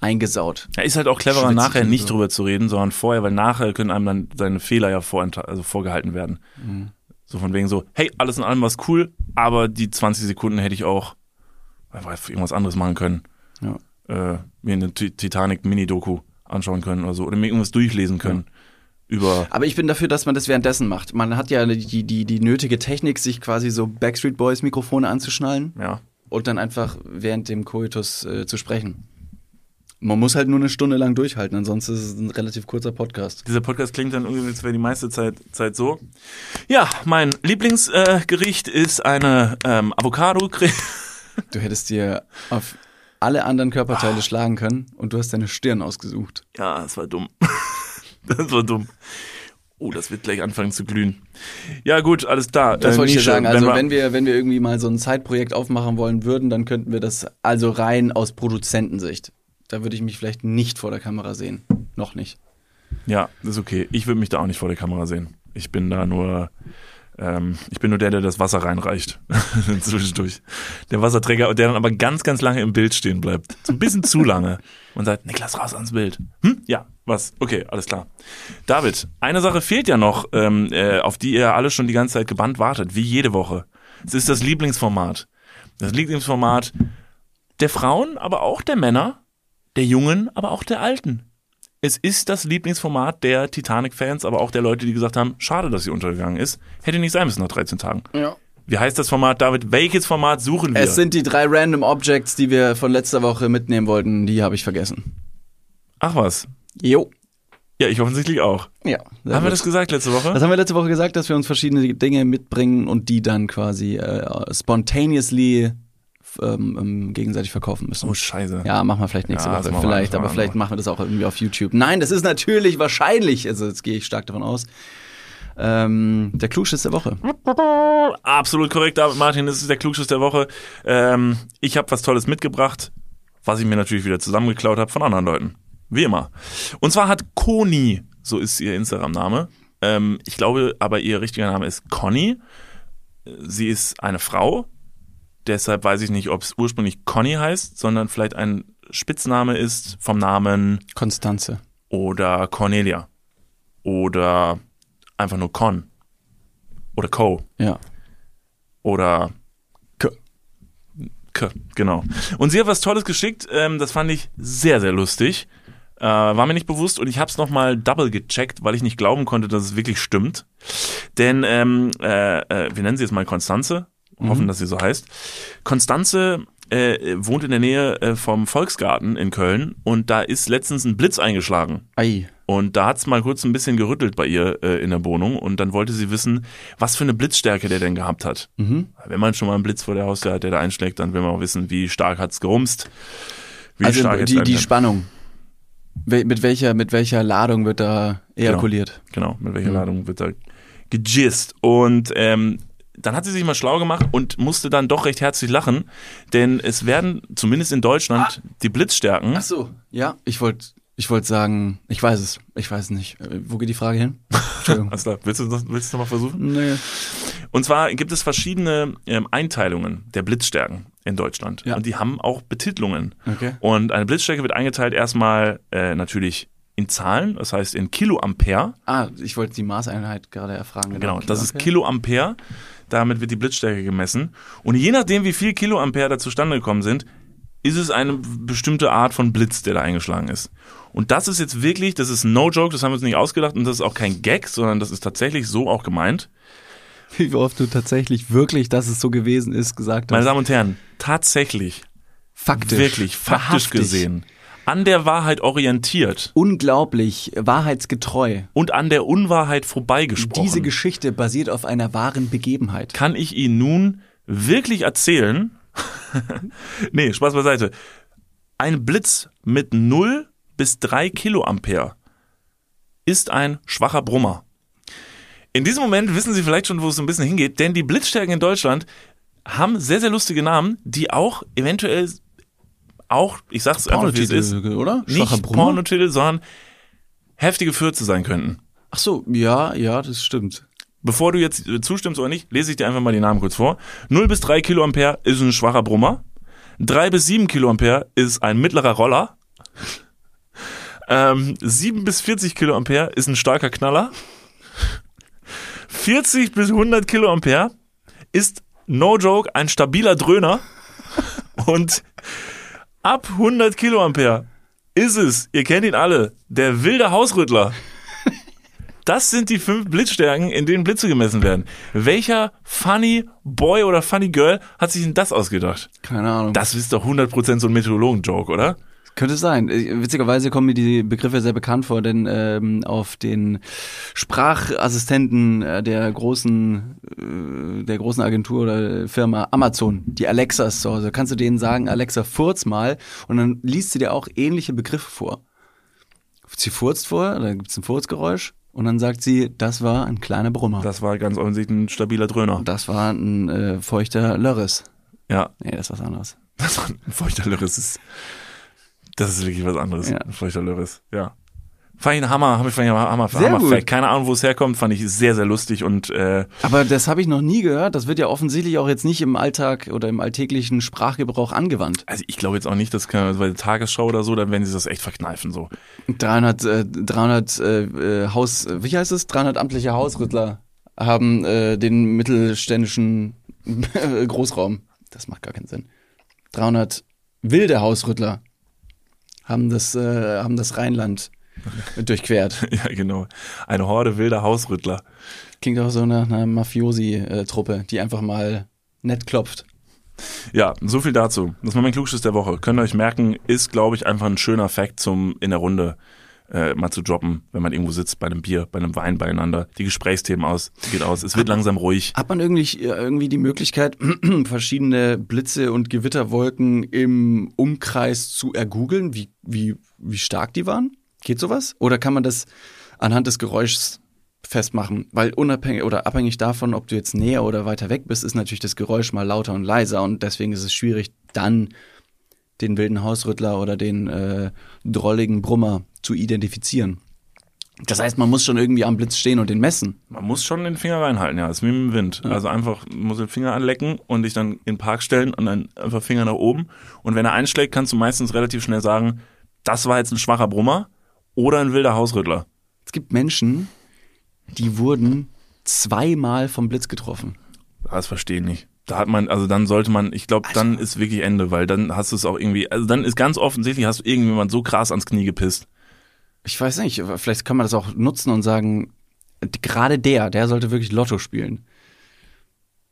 eingesaut. ja, ist halt auch cleverer, Schwitzig nachher nicht so. drüber zu reden, sondern vorher, weil nachher können einem dann seine Fehler ja vorent also vorgehalten werden. Mhm. So von wegen so, hey, alles in allem war cool, aber die 20 Sekunden hätte ich auch einfach irgendwas anderes machen können. Ja. Äh, mir eine Ti- Titanic-Mini-Doku anschauen können oder so. Oder mir irgendwas durchlesen können. Über Aber ich bin dafür, dass man das währenddessen macht. Man hat ja die, die, die nötige Technik, sich quasi so Backstreet Boys Mikrofone anzuschnallen ja. und dann einfach während dem Koitus äh, zu sprechen. Man muss halt nur eine Stunde lang durchhalten, ansonsten ist es ein relativ kurzer Podcast. Dieser Podcast klingt dann irgendwie, als wäre die meiste Zeit, Zeit so. Ja, mein Lieblingsgericht äh, ist eine ähm, Avocado-Creme. Du hättest dir auf alle anderen Körperteile schlagen können und du hast deine Stirn ausgesucht. Ja, das war dumm. das war dumm. Oh, das wird gleich anfangen zu glühen. Ja, gut, alles klar. Das Äh, wollte ich sagen. Also wenn wir, wenn wir irgendwie mal so ein Zeitprojekt aufmachen wollen würden, dann könnten wir das also rein aus Produzentensicht. Da würde ich mich vielleicht nicht vor der Kamera sehen. Noch nicht. Ja, das ist okay. Ich würde mich da auch nicht vor der Kamera sehen. Ich bin da nur, ähm, ich bin nur der, der das Wasser reinreicht. Zwischendurch. Der Wasserträger, der dann aber ganz, ganz lange im Bild stehen bleibt. So ein bisschen zu lange. Und sagt, Niklas, raus ans Bild. Hm? Ja, was? Okay, alles klar. David, eine Sache fehlt ja noch, ähm, äh, auf die ihr alle schon die ganze Zeit gebannt wartet, wie jede Woche. Es ist das Lieblingsformat. Das Lieblingsformat der Frauen, aber auch der Männer, der Jungen, aber auch der Alten. Es ist das Lieblingsformat der Titanic-Fans, aber auch der Leute, die gesagt haben, schade, dass sie untergegangen ist. Hätte nicht sein müssen nach 13 Tagen. Ja. Wie heißt das Format, David? Welches Format suchen wir? Es sind die drei Random Objects, die wir von letzter Woche mitnehmen wollten. Die habe ich vergessen. Ach was. Jo. Ja, ich offensichtlich auch. Ja. Haben wir das gesagt letzte Woche? Das haben wir letzte Woche gesagt, dass wir uns verschiedene Dinge mitbringen und die dann quasi äh, spontaneously ähm, ähm, gegenseitig verkaufen müssen. oh, scheiße. Ja, machen wir vielleicht nächste Ja, Woche. Vielleicht, aber vielleicht machen wir das auch irgendwie auf YouTube. Nein, das ist natürlich wahrscheinlich, also jetzt gehe ich stark davon aus, ähm, der Klugschiss der Woche. Absolut korrekt, David Martin. Das ist der Klugschiss der Woche. Ähm, ich habe was Tolles mitgebracht, was ich mir natürlich wieder zusammengeklaut habe von anderen Leuten. Wie immer. Und zwar hat Koni, so ist ihr Instagram-Name. Ähm, ich glaube aber ihr richtiger Name ist Conny. Sie ist eine Frau. Deshalb weiß ich nicht, ob es ursprünglich Conny heißt, sondern vielleicht ein Spitzname ist vom Namen Konstanze. oder Cornelia. Oder einfach nur Con. Oder Co. Ja. Oder K. K, genau. Und sie hat was Tolles geschickt, ähm, das fand ich sehr, sehr lustig. Äh, war mir nicht bewusst und ich habe es nochmal double gecheckt, weil ich nicht glauben konnte, dass es wirklich stimmt. Denn, ähm, äh, äh, wir nennen sie jetzt mal Konstanze, hoffen, dass sie so heißt. Konstanze äh, wohnt in der Nähe äh, vom Volksgarten in Köln und da ist letztens ein Blitz eingeschlagen. Ei. Und da hat's mal kurz ein bisschen gerüttelt bei ihr äh, in der Wohnung und dann wollte sie wissen, was für eine Blitzstärke der denn gehabt hat. Mhm. Wenn man schon mal einen Blitz vor der Haustür hat, der da einschlägt, dann will man auch wissen, wie stark hat's gerumst. Wie Also stark die, die Spannung. Mit welcher, mit welcher Ladung wird da ejakuliert? Genau, mit Mhm. welcher Ladung wird da gejist. Und ähm, dann hat sie sich mal schlau gemacht und musste dann doch recht herzlich lachen, denn es werden, zumindest in Deutschland, die Blitzstärken, Ach so, ja. Ich wollte ich wollte sagen, ich weiß es. Ich weiß es nicht. Äh, Wo geht die Frage hin? Entschuldigung. Alles klar, willst du das willst du noch mal versuchen? nee. Und zwar gibt es verschiedene ähm, Einteilungen der Blitzstärken in Deutschland. Ja. Und die haben auch Betitelungen. Okay. Und eine Blitzstärke wird eingeteilt erstmal äh, natürlich in Zahlen, das heißt in Kiloampere. Ah, ich wollte die Maßeinheit gerade erfragen. Genau, das ist. Kiloampere. Damit wird die Blitzstärke gemessen. Und je nachdem, wie viel Kiloampere da zustande gekommen sind, ist es eine bestimmte Art von Blitz, der da eingeschlagen ist. Und das ist jetzt wirklich, das ist no joke, das haben wir uns nicht ausgedacht und das ist auch kein Gag, sondern das ist tatsächlich so auch gemeint. Wie oft du tatsächlich wirklich, dass es so gewesen ist, gesagt Meine hast. Damen und Herren, tatsächlich, Faktisch. wirklich, faktisch wahrhaftig, gesehen, an der Wahrheit orientiert Unglaublich, wahrheitsgetreu. und an der Unwahrheit vorbeigesprochen, Diese Geschichte basiert auf einer wahren Begebenheit. kann ich Ihnen nun wirklich erzählen. nee, Spaß beiseite. Ein Blitz mit 0 bis 3 Kiloampere ist ein schwacher Brummer. In diesem Moment wissen Sie vielleicht schon, wo es ein bisschen hingeht, denn die Blitzstärken in Deutschland haben sehr, sehr lustige Namen, die auch eventuell auch, ich sag's einfach, wie es ist, oder? nicht? Pornotitel, sondern heftige Fürze sein könnten. Ach so, ja, ja, das stimmt. Bevor du jetzt äh, zustimmst oder nicht, lese ich dir einfach mal die Namen kurz vor. 0 bis 3 Kiloampere ist ein schwacher Brummer. 3 bis 7 Kiloampere ist ein mittlerer Roller. Ähm, 7 bis 40 Kiloampere ist ein starker Knaller. 40 bis 100 Kiloampere ist, no joke, ein stabiler Dröhner. Und ab 100 Kiloampere ist es, ihr kennt ihn alle, der wilde Hausrüttler. Das sind die fünf Blitzstärken, in denen Blitze gemessen werden. Welcher funny Boy oder funny Girl hat sich denn das ausgedacht? Keine Ahnung. Das ist doch 100% so ein Meteorologen-Joke, oder? Könnte sein. Äh, Witzigerweise kommen mir die Begriffe sehr bekannt vor, denn ähm, auf den Sprachassistenten äh, der großen äh, der großen Agentur oder Firma Amazon, die Alexas zu Hause, kannst du denen sagen, Alexa furz mal und dann liest sie dir auch ähnliche Begriffe vor. Sie furzt vor, da gibt's ein Furzgeräusch und dann sagt sie, das war ein kleiner Brummer. Das war ganz offensichtlich ein stabiler Dröhner. das war ein äh, feuchter Lörres. Ja, Nee, das ist was anderes. das war ein feuchter Lörres. Das ist wirklich was anderes. Ja. Feuchter Lörres, ja. Fand ich ein Hammer, hab ich fand ich ein Hammer, Sehr Hammer gut. Keine Ahnung, wo es herkommt, fand ich sehr, sehr lustig und äh, Aber das habe ich noch nie gehört. Das wird ja offensichtlich auch jetzt nicht im Alltag oder im alltäglichen Sprachgebrauch angewandt. also ich glaube jetzt auch nicht, dass kann, bei der Tagesschau oder so, dann werden sie das echt verkneifen so. 300, äh, 300 äh, äh, Haus, äh, wie heißt es? 300 amtliche Hausrüttler haben äh, den mittelständischen Großraum. Das macht gar keinen Sinn. 300 wilde Hausrüttler haben das, äh, haben das Rheinland durchquert. ja, genau. Eine Horde wilder Hausrüttler. Klingt auch so nach einer Mafiosi-Truppe, die einfach mal nett klopft. Ja, so viel dazu. Das war mein Klugschiss der Woche. Könnt ihr euch merken, ist, glaube ich, einfach ein schöner Fact zum in der Runde äh, mal zu droppen, wenn man irgendwo sitzt, bei einem Bier, bei einem Wein beieinander. Die Gesprächsthemen aus, geht aus. Es wird langsam ruhig. Hat man irgendwie, irgendwie die Möglichkeit, verschiedene Blitze und Gewitterwolken im Umkreis zu ergoogeln, wie, wie, wie stark die waren? Geht sowas? Oder kann man das anhand des Geräuschs festmachen? Weil unabhängig oder abhängig davon, ob du jetzt näher oder weiter weg bist, ist natürlich das Geräusch mal lauter und leiser und deswegen ist es schwierig, dann den wilden Hausrüttler oder den äh, drolligen Brummer zu identifizieren. Das heißt, man muss schon irgendwie am Blitz stehen und den messen. Man muss schon den Finger reinhalten, ja. Das ist wie dem Wind. Also einfach, muss den Finger anlecken und dich dann in den Park stellen und dann einfach Finger nach oben. Und wenn er einschlägt, kannst du meistens relativ schnell sagen, das war jetzt ein schwacher Brummer oder ein wilder Hausrüttler. Es gibt Menschen, die wurden zweimal vom Blitz getroffen. Das verstehe ich nicht. Da hat man, also dann sollte man, ich glaube, dann ist wirklich Ende, weil dann hast du es auch irgendwie, also dann ist ganz offensichtlich, hast du irgendjemand so krass ans Knie gepisst. Ich weiß nicht, vielleicht kann man das auch nutzen und sagen, gerade der, der sollte wirklich Lotto spielen.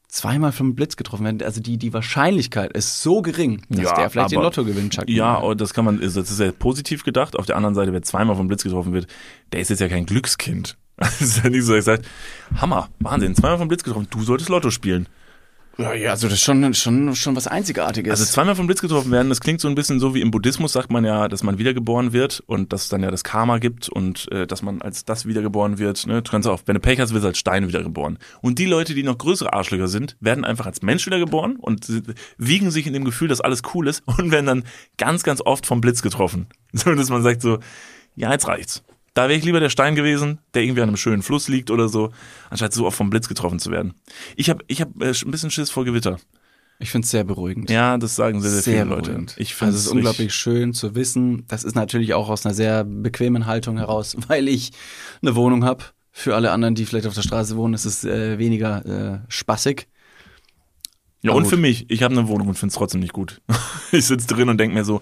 Zweimal vom Blitz getroffen werden, also die, die Wahrscheinlichkeit ist so gering, dass Ja, der vielleicht den aber- Lotto gewinnt. Chuck Ja, und das kann man, das ist ja positiv gedacht. Auf der anderen Seite, wer zweimal vom Blitz getroffen wird, der ist jetzt ja kein Glückskind. Das ist ja nicht so, dass ich sage, Hammer, Wahnsinn, zweimal vom Blitz getroffen, du solltest Lotto spielen. Ja, also das ist schon, schon, schon was Einzigartiges. Also zweimal vom Blitz getroffen werden, das klingt so ein bisschen so wie im Buddhismus sagt man ja, dass man wiedergeboren wird und dass es dann ja das Karma gibt und äh, dass man als das wiedergeboren wird. Ne? Du kannst auch, wenn du Pech hast, wirst du als Stein wiedergeboren. Und die Leute, die noch größere Arschlöcher sind, werden einfach als Mensch wiedergeboren und wiegen sich in dem Gefühl, dass alles cool ist und werden dann ganz, ganz oft vom Blitz getroffen. So, dass man sagt so, ja, jetzt reicht's. Da wäre ich lieber der Stein gewesen, der irgendwie an einem schönen Fluss liegt oder so, anstatt so oft vom Blitz getroffen zu werden. Ich habe ich hab, äh, ein bisschen Schiss vor Gewitter. ich finde es sehr beruhigend. Ja, das sagen sehr, sehr, viele Leute. beruhigend. Ich finde also es ist unglaublich schön zu wissen. Das ist natürlich auch aus einer sehr bequemen Haltung heraus, weil ich eine Wohnung habe. Für alle anderen, die vielleicht auf der Straße wohnen, ist es äh, weniger äh, spaßig. Ja, Aber und gut. für mich, ich habe eine Wohnung und finde es trotzdem nicht gut. ich sitze drin und denke mir so,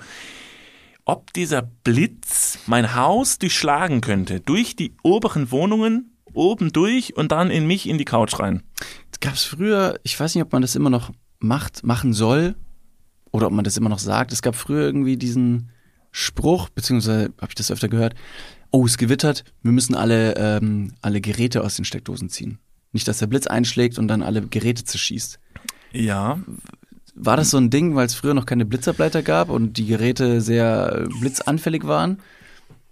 ob dieser Blitz mein Haus durchschlagen könnte, durch die oberen Wohnungen, oben durch und dann in mich in die Couch rein. Gab es früher, ich weiß nicht, ob man das immer noch macht, machen soll oder ob man das immer noch sagt. Es gab früher irgendwie diesen Spruch, beziehungsweise habe ich das öfter gehört, oh, es gewittert, wir müssen alle, ähm, alle Geräte aus den Steckdosen ziehen. Nicht, dass der Blitz einschlägt und dann alle Geräte zerschießt. Ja, War das so ein Ding, weil es früher noch keine Blitzableiter gab und die Geräte sehr äh, blitzanfällig waren?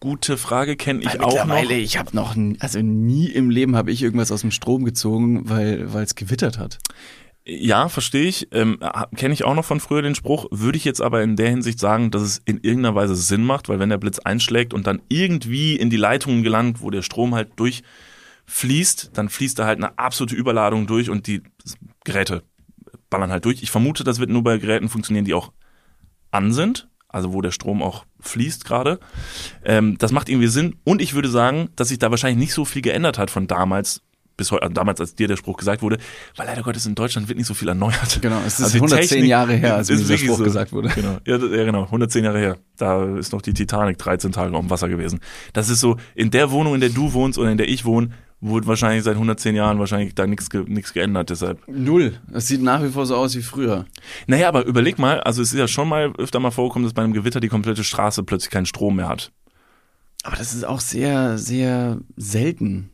gute Frage, kenne ich Weil auch noch. mittlerweile, ich habe noch, also nie im Leben habe ich irgendwas aus dem Strom gezogen, weil weil es gewittert hat. Ja, verstehe ich. Ähm, Kenne ich auch noch von früher den Spruch. Würde ich jetzt aber in der Hinsicht sagen, dass es in irgendeiner Weise Sinn macht, weil wenn der Blitz einschlägt und dann irgendwie in die Leitungen gelangt, wo der Strom halt durchfließt, dann fließt da halt eine absolute Überladung durch und die Geräte ballern halt durch. Ich vermute, das wird nur bei Geräten funktionieren, die auch an sind, also wo der Strom auch fließt gerade. Ähm, das macht irgendwie Sinn. Und ich würde sagen, dass sich da wahrscheinlich nicht so viel geändert hat von damals bis heute, also damals, als dir der Spruch gesagt wurde, weil leider Gottes in Deutschland wird nicht so viel erneuert. Genau, es ist Also die 110 Technik Jahre her, als mir dieser wirklich Spruch so. gesagt wurde. Genau, ja, ja, genau, 110 Jahre her. Da ist noch die Titanic 13 Tage auf dem Wasser gewesen. Das ist so, in der Wohnung, in der du wohnst oder in der ich wohne, wurde wahrscheinlich seit 110 Jahren wahrscheinlich da nichts ge nichts geändert, deshalb. Null. Es sieht nach wie vor so aus wie früher. Naja, aber überleg mal, also es ist ja schon mal öfter mal vorgekommen, dass bei einem Gewitter die komplette Straße plötzlich keinen Strom mehr hat. Aber das ist auch sehr, sehr selten.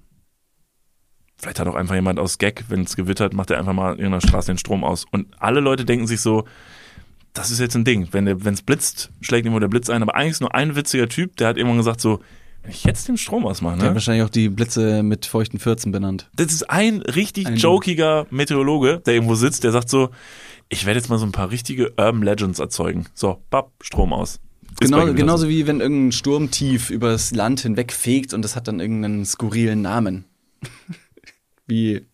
Vielleicht hat auch einfach jemand aus Gag, wenn es gewittert, macht er einfach mal in irgendeiner Straße den Strom aus. Und alle Leute denken sich so, das ist jetzt ein Ding. Wenn es blitzt, schlägt irgendwo der Blitz ein. Aber eigentlich ist nur ein witziger Typ, der hat irgendwann gesagt so, ich jetzt den Strom ausmache, Der hat ne? wahrscheinlich auch die Blitze mit feuchten 14 benannt. Das ist ein richtig Ein- jokiger Meteorologe, der irgendwo sitzt, der sagt so, ich werde jetzt mal so ein paar richtige Urban Legends erzeugen. So, bap, Strom aus. Ist Genau, genauso wie wenn irgendein Sturmtief übers Land hinweg fegt und das hat dann irgendeinen skurrilen Namen. wie.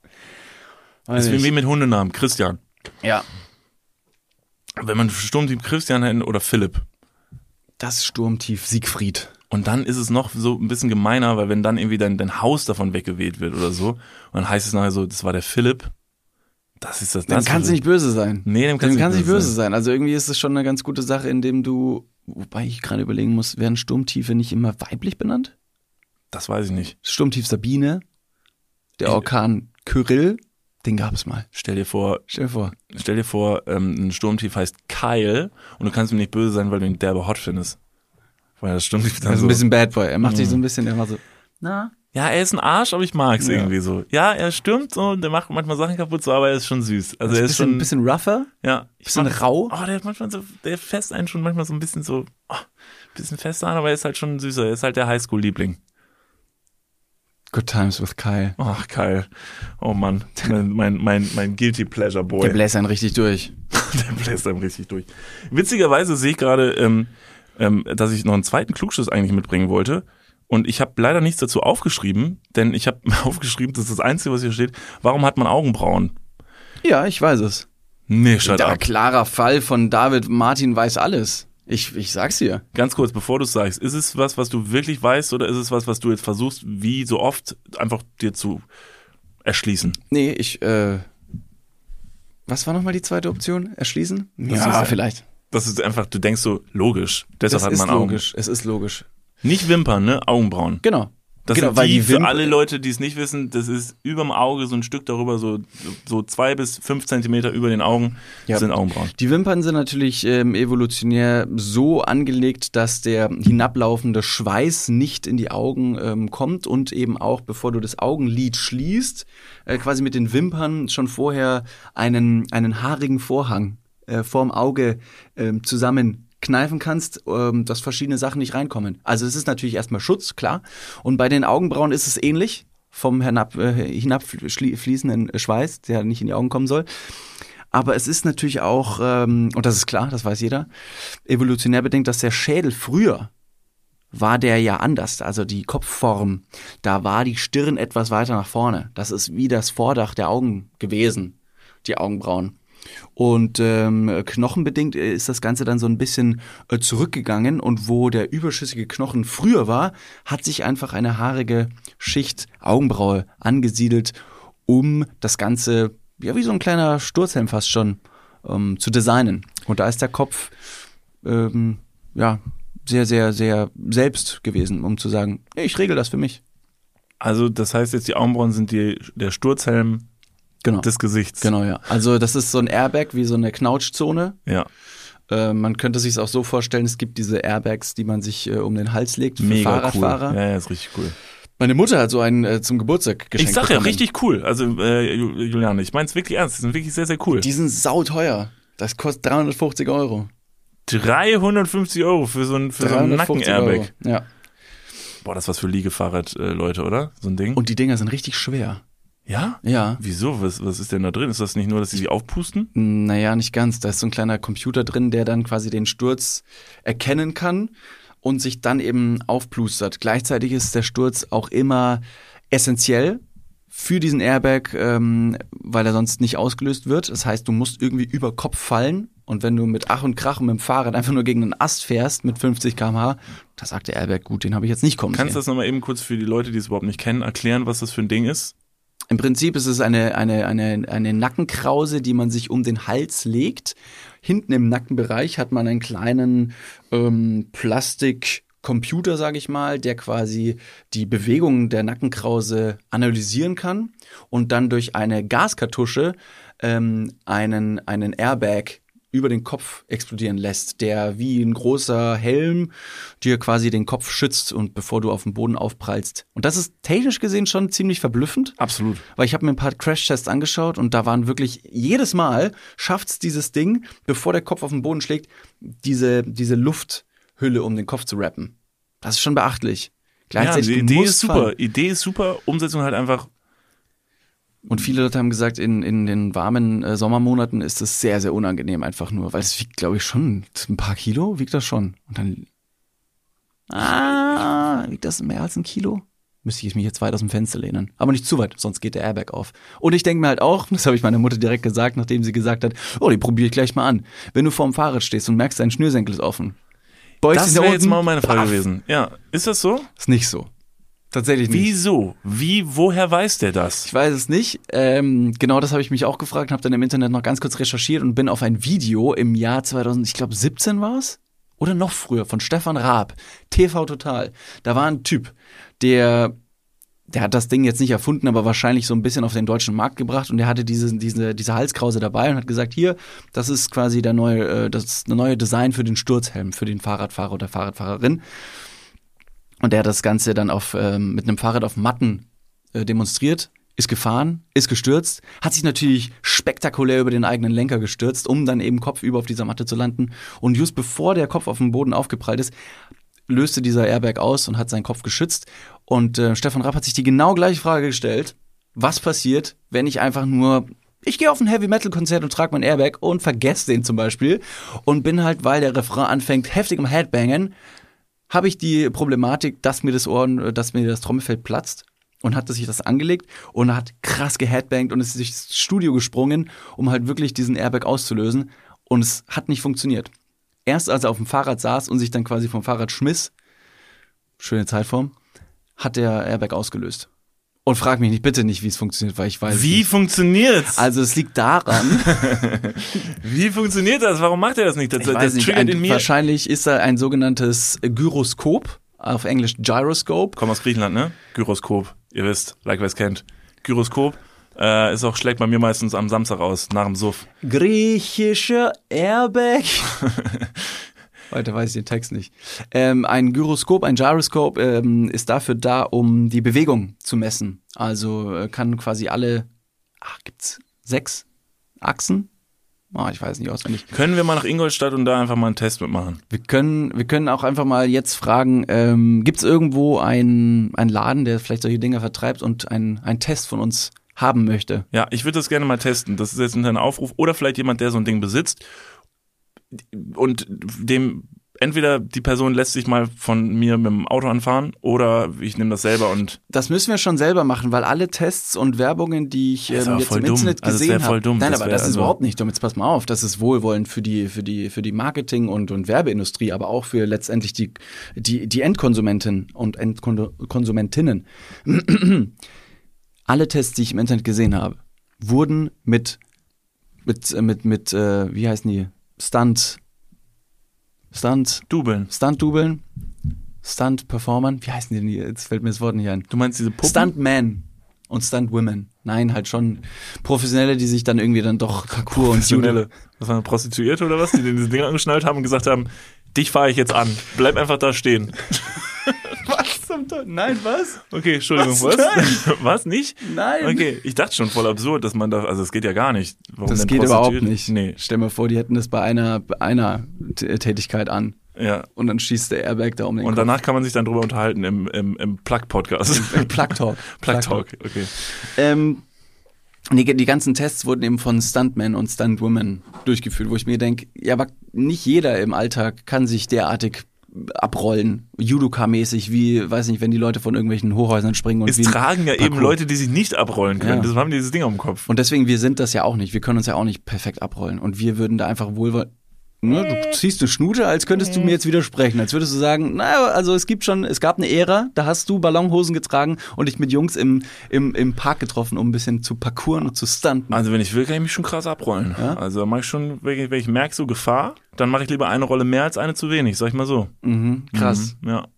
Das ist wie mit Hundenamen. Christian. Ja, Wenn man Sturmteam Christian hätten oder Philipp. das Sturmtief Siegfried. Und dann ist es noch so ein bisschen gemeiner, weil wenn dann irgendwie dein, dein Haus davon weggeweht wird oder so, und dann heißt es nachher so, das war der Philipp. Das ist das. Dem das kannst du nicht böse sein. Nee, dem kannst du kann nicht nicht böse sein. Also irgendwie ist es schon eine ganz gute Sache, indem du, wobei ich gerade überlegen muss, werden Sturmtiefe nicht immer weiblich benannt? Das weiß ich nicht. Sturmtief Sabine, der Orkan Kyrill, den gab es mal. Stell dir vor, Stell dir vor. stell dir vor, ähm, ein Sturmtief heißt Kyle und du kannst ihm nicht böse sein, weil du ihn derbe hot findest. Weil das stimmt. Ich dann Also so, ein bisschen Bad Boy. Er macht sich Mhm. so ein bisschen immer so, na? ja, er ist ein Arsch, aber ich mag's Ja. irgendwie so. Ja, er stürmt so und der macht manchmal Sachen kaputt, so, aber er ist schon süß. Also Also er ein ist bisschen, schon, bisschen rougher, ja. Ich bisschen mag- rau. Oh, der hat manchmal so, der fässt einen schon manchmal so ein bisschen so, oh, bisschen fester an, aber er ist halt schon süßer. Er ist halt der Highschool-Liebling. Good Times with Kyle. Ach, Kyle. Oh Mann. Mein, mein, mein, mein Guilty Pleasure Boy. Der bläst einen richtig durch. Der bläst einem richtig durch. Witzigerweise sehe ich gerade, ähm, ähm, dass ich noch einen zweiten Klugschuss eigentlich mitbringen wollte. Und ich habe leider nichts dazu aufgeschrieben, denn ich habe aufgeschrieben, das ist das Einzige, was hier steht. Warum hat man Augenbrauen? Ja, ich weiß es. Nee, shut Der up. klarer Fall von David Martin weiß alles. Ich, ich sag's dir. Ganz kurz, bevor du es sagst, ist es was, was du wirklich weißt oder ist es was, was du jetzt versuchst, wie so oft, einfach dir zu erschließen? Nee, ich, äh. Was war nochmal die zweite Option? Erschließen? Ja. vielleicht. Das ist einfach, du denkst so, logisch. Deshalb Das hat ist man Augen. logisch. Es ist logisch. Nicht Wimpern, ne? Augenbrauen. Genau. Das genau, sind weil die, die für alle Leute, die es nicht wissen, das ist überm Auge so ein Stück darüber, so, so zwei bis fünf Zentimeter über den Augen Ja. sind Augenbrauen. Die Wimpern sind natürlich ähm, evolutionär so angelegt, dass der hinablaufende Schweiß nicht in die Augen ähm, kommt und eben auch, bevor du das Augenlid schließt, äh, quasi mit den Wimpern schon vorher einen, einen haarigen Vorhang äh, vorm Auge ähm, zusammenkneifen kannst, ähm, dass verschiedene Sachen nicht reinkommen. Also es ist natürlich erstmal Schutz, klar. Und bei den Augenbrauen ist es ähnlich vom hinab, äh, hinabfließenden Schweiß, der nicht in die Augen kommen soll. Aber es ist natürlich auch, ähm, und das ist klar, das weiß jeder, evolutionär bedingt, dass der Schädel früher war der ja anders. Also die Kopfform, da war die Stirn etwas weiter nach vorne. Das ist wie das Vordach der Augen gewesen, die Augenbrauen. Und ähm, knochenbedingt ist das Ganze dann so ein bisschen äh, zurückgegangen und wo der überschüssige Knochen früher war, hat sich einfach eine haarige Schicht Augenbraue angesiedelt, um das Ganze, ja wie so ein kleiner Sturzhelm fast schon, ähm, zu designen. Und da ist der Kopf ähm, ja sehr, sehr, sehr selbst gewesen, um zu sagen, ich regel das für mich. Also das heißt jetzt, die Augenbrauen sind die, der Sturzhelm Genau. des Gesichts. Genau, ja. Also das ist so ein Airbag wie so eine Knautschzone. Ja, Äh, man könnte sich es auch so vorstellen, es gibt diese Airbags, die man sich äh, um den Hals legt für mega Fahrradfahrer. cool. Ja, ja, ist richtig cool. Meine Mutter hat so einen äh, zum Geburtstag geschenkt ich sag ja, bekommen. richtig cool. Also, äh, Ju- Juliane, ich mein's wirklich ernst. Die sind wirklich sehr, sehr cool. Die sind sauteuer. Das kostet 350 Euro. 350 Euro für so ein, für so ein 350 Euro. Nacken-Airbag. Ja. Boah, das ist was für Liegefahrrad-Leute, oder? So ein Ding. Und die Dinger sind richtig schwer. Ja? Ja. Wieso? Was, was ist denn da drin? Ist das nicht nur, dass sie sich aufpusten? Naja, nicht ganz. Da ist so ein kleiner Computer drin, der dann quasi den Sturz erkennen kann und sich dann eben aufplustert. Gleichzeitig ist der Sturz auch immer essentiell für diesen Airbag, ähm, weil er sonst nicht ausgelöst wird. Das heißt, du musst irgendwie über Kopf fallen und wenn du mit Ach und Krach und mit dem Fahrrad einfach nur gegen einen Ast fährst mit 50 km/h, da sagt der Airbag, gut, den habe ich jetzt nicht kommen Kannst du das nochmal eben kurz für die Leute, die es überhaupt nicht kennen, erklären, was das für ein Ding ist? Im Prinzip ist es eine, eine, eine, eine Nackenkrause, die man sich um den Hals legt. Hinten im Nackenbereich hat man einen kleinen ähm, Plastikcomputer, sage ich mal, der quasi die Bewegungen der Nackenkrause analysieren kann und dann durch eine Gaskartusche ähm, einen, einen Airbag über den Kopf explodieren lässt, der wie ein großer Helm dir quasi den Kopf schützt und bevor du auf den Boden aufprallst. Und das ist technisch gesehen schon ziemlich verblüffend. Absolut. Weil ich habe mir ein paar Crash-Tests angeschaut und da waren wirklich jedes Mal schafft's dieses Ding, bevor der Kopf auf den Boden schlägt, diese, diese Lufthülle um den Kopf zu rappen. Das ist schon beachtlich. Ja, Gleichzeitig die du Idee ist super. fallen. Idee ist super. Umsetzung halt einfach. Und viele Leute haben gesagt, in, in den warmen äh, Sommermonaten ist es sehr, sehr unangenehm einfach nur, weil es wiegt, glaube ich, schon ein paar Kilo, wiegt das schon. Und dann, ah, wiegt das mehr als ein Kilo? Müsste ich mich jetzt weit aus dem Fenster lehnen. Aber nicht zu weit, sonst geht der Airbag auf. Und ich denke mir halt auch, das habe ich meiner Mutter direkt gesagt, nachdem sie gesagt hat, oh, die probiere ich gleich mal an. Wenn du vorm Fahrrad stehst und merkst, dein Schnürsenkel ist offen. Beugst Das wäre jetzt mal meine Frage baff. gewesen. Ja, ist das so? Ist nicht so. Tatsächlich nicht. Wieso? Wie, woher weiß der das? Ich weiß es nicht. Ähm, genau das habe ich mich auch gefragt, habe dann im Internet noch ganz kurz recherchiert und bin auf ein Video im Jahr 2000, ich glaube 17 war es oder noch früher von Stefan Raab, TV Total. Da war ein Typ, der der hat das Ding jetzt nicht erfunden, aber wahrscheinlich so ein bisschen auf den deutschen Markt gebracht und der hatte diese, diese, diese Halskrause dabei und hat gesagt, hier, das ist quasi der neue, äh, das neue Design für den Sturzhelm, für den Fahrradfahrer oder Fahrradfahrerin. Und der hat das Ganze dann auf, ähm, mit einem Fahrrad auf Matten äh, demonstriert, ist gefahren, ist gestürzt, hat sich natürlich spektakulär über den eigenen Lenker gestürzt, um dann eben kopfüber auf dieser Matte zu landen. Und just bevor der Kopf auf den Boden aufgeprallt ist, löste dieser Airbag aus und hat seinen Kopf geschützt. Und äh, Stefan Rapp hat sich die genau gleiche Frage gestellt. Was passiert, wenn ich einfach nur ich gehe auf ein Heavy Metal Konzert und trage mein Airbag und vergesse den zum Beispiel und bin halt, weil der Refrain anfängt, heftig im Headbangen, habe ich die Problematik, dass mir das Ohren, dass mir das Trommelfell platzt und hat sich das angelegt und hat krass geheadbangt und ist durchs Studio gesprungen, um halt wirklich diesen Airbag auszulösen und es hat nicht funktioniert. Erst als er auf dem Fahrrad saß und sich dann quasi vom Fahrrad schmiss, schöne Zeitform, hat der Airbag ausgelöst. Und frag mich nicht, bitte nicht, wie es funktioniert, weil ich weiß Wie nicht. funktioniert's? Also es liegt daran, Wie funktioniert das? Warum macht er das nicht? Das, ich das weiß nicht, triggert ein, in mir. wahrscheinlich ist da ein sogenanntes Gyroskop, auf Englisch Gyroscope. Komm aus Griechenland, ne? Gyroskop. Ihr wisst, like wer es kennt. Gyroskop äh, ist auch schlägt bei mir meistens am Samstag aus, nach dem Suff. Griechischer Airbag. Weiter weiß ich den Text nicht. Ähm, ein Gyroskop, ein Gyroscope ähm, ist dafür da, um die Bewegung zu messen. Also äh, kann quasi alle, ach, gibt's sechs Achsen? Ah, ich weiß nicht auswendig. Können wir mal nach Ingolstadt und da einfach mal einen Test mitmachen? Wir können, wir können auch einfach mal jetzt fragen, ähm, gibt es irgendwo einen, einen Laden, der vielleicht solche Dinge vertreibt und einen, einen Test von uns haben möchte? Ja, ich würde das gerne mal testen. Das ist jetzt ein Aufruf. Oder vielleicht jemand, der so ein Ding besitzt und dem entweder die Person lässt sich mal von mir mit dem Auto anfahren oder ich nehme das selber und Das müssen wir schon selber machen, weil alle Tests und Werbungen, die ich ähm, jetzt im dumm. Internet Also gesehen voll habe. dumm. Nein, Das aber das ist also- überhaupt nicht dumm. Jetzt pass mal auf, das ist wohlwollend für die für die für die Marketing und und Werbeindustrie, aber auch für letztendlich die die die Endkonsumenten und Endkonsumentinnen. alle Tests, die ich im Internet gesehen habe, wurden mit mit mit mit äh, wie heißen die Stunt Stunt dubeln. Stunt-Dubeln, Stunt-Performern, wie heißen die denn? Jetzt fällt mir das Wort nicht ein. Du meinst diese Puppen? Stuntmen und Stuntwomen. Nein, halt schon Professionelle, die sich dann irgendwie dann doch Parcours und Judo. Professionelle. Das war eine Prostituierte oder was, die diese Dinger angeschnallt haben und gesagt haben, dich fahre ich jetzt an. Bleib einfach da stehen. Teufel? Nein, was? Okay, Entschuldigung, Was? was? Was, nicht? Nein. Okay, ich dachte schon voll absurd, dass man da, also es geht ja gar nicht. Warum Das denn geht überhaupt nicht. Nee, Stell mir vor, die hätten das bei einer, bei einer Tätigkeit an. ja. Und dann schießt der Airbag da um den Und danach kann man sich dann drüber unterhalten im, im, im Plug-Podcast. Kopf. Plug Talk. Plug Talk, okay. Ähm, die, die ganzen Tests wurden eben von Stuntmen und Stuntwomen durchgeführt, wo ich mir denke, ja, aber nicht jeder im Alltag kann sich derartig abrollen, Judoka-mäßig, wie, weiß nicht, wenn die Leute von irgendwelchen Hochhäusern springen und Es tragen ja eben. Leute, die sich nicht abrollen können. Ja. Das haben dieses Ding am Kopf. Und deswegen, wir sind das ja auch nicht. Wir können uns ja auch nicht perfekt abrollen. Und wir würden da einfach wohl. Ne, du ziehst eine Schnute, als könntest du mir jetzt widersprechen. Als würdest du sagen, naja, also es gibt schon, es gab eine Ära, da hast du Ballonhosen getragen und dich mit Jungs im, im, im Park getroffen, um ein bisschen zu parkouren und zu stunten. Also wenn ich will, kann ich mich schon krass abrollen. Ja? Also da mache ich schon, wenn ich, wenn ich merke, so Gefahr, dann mache ich lieber eine Rolle mehr als eine zu wenig, sag ich mal so. Mhm, krass. Mhm, ja.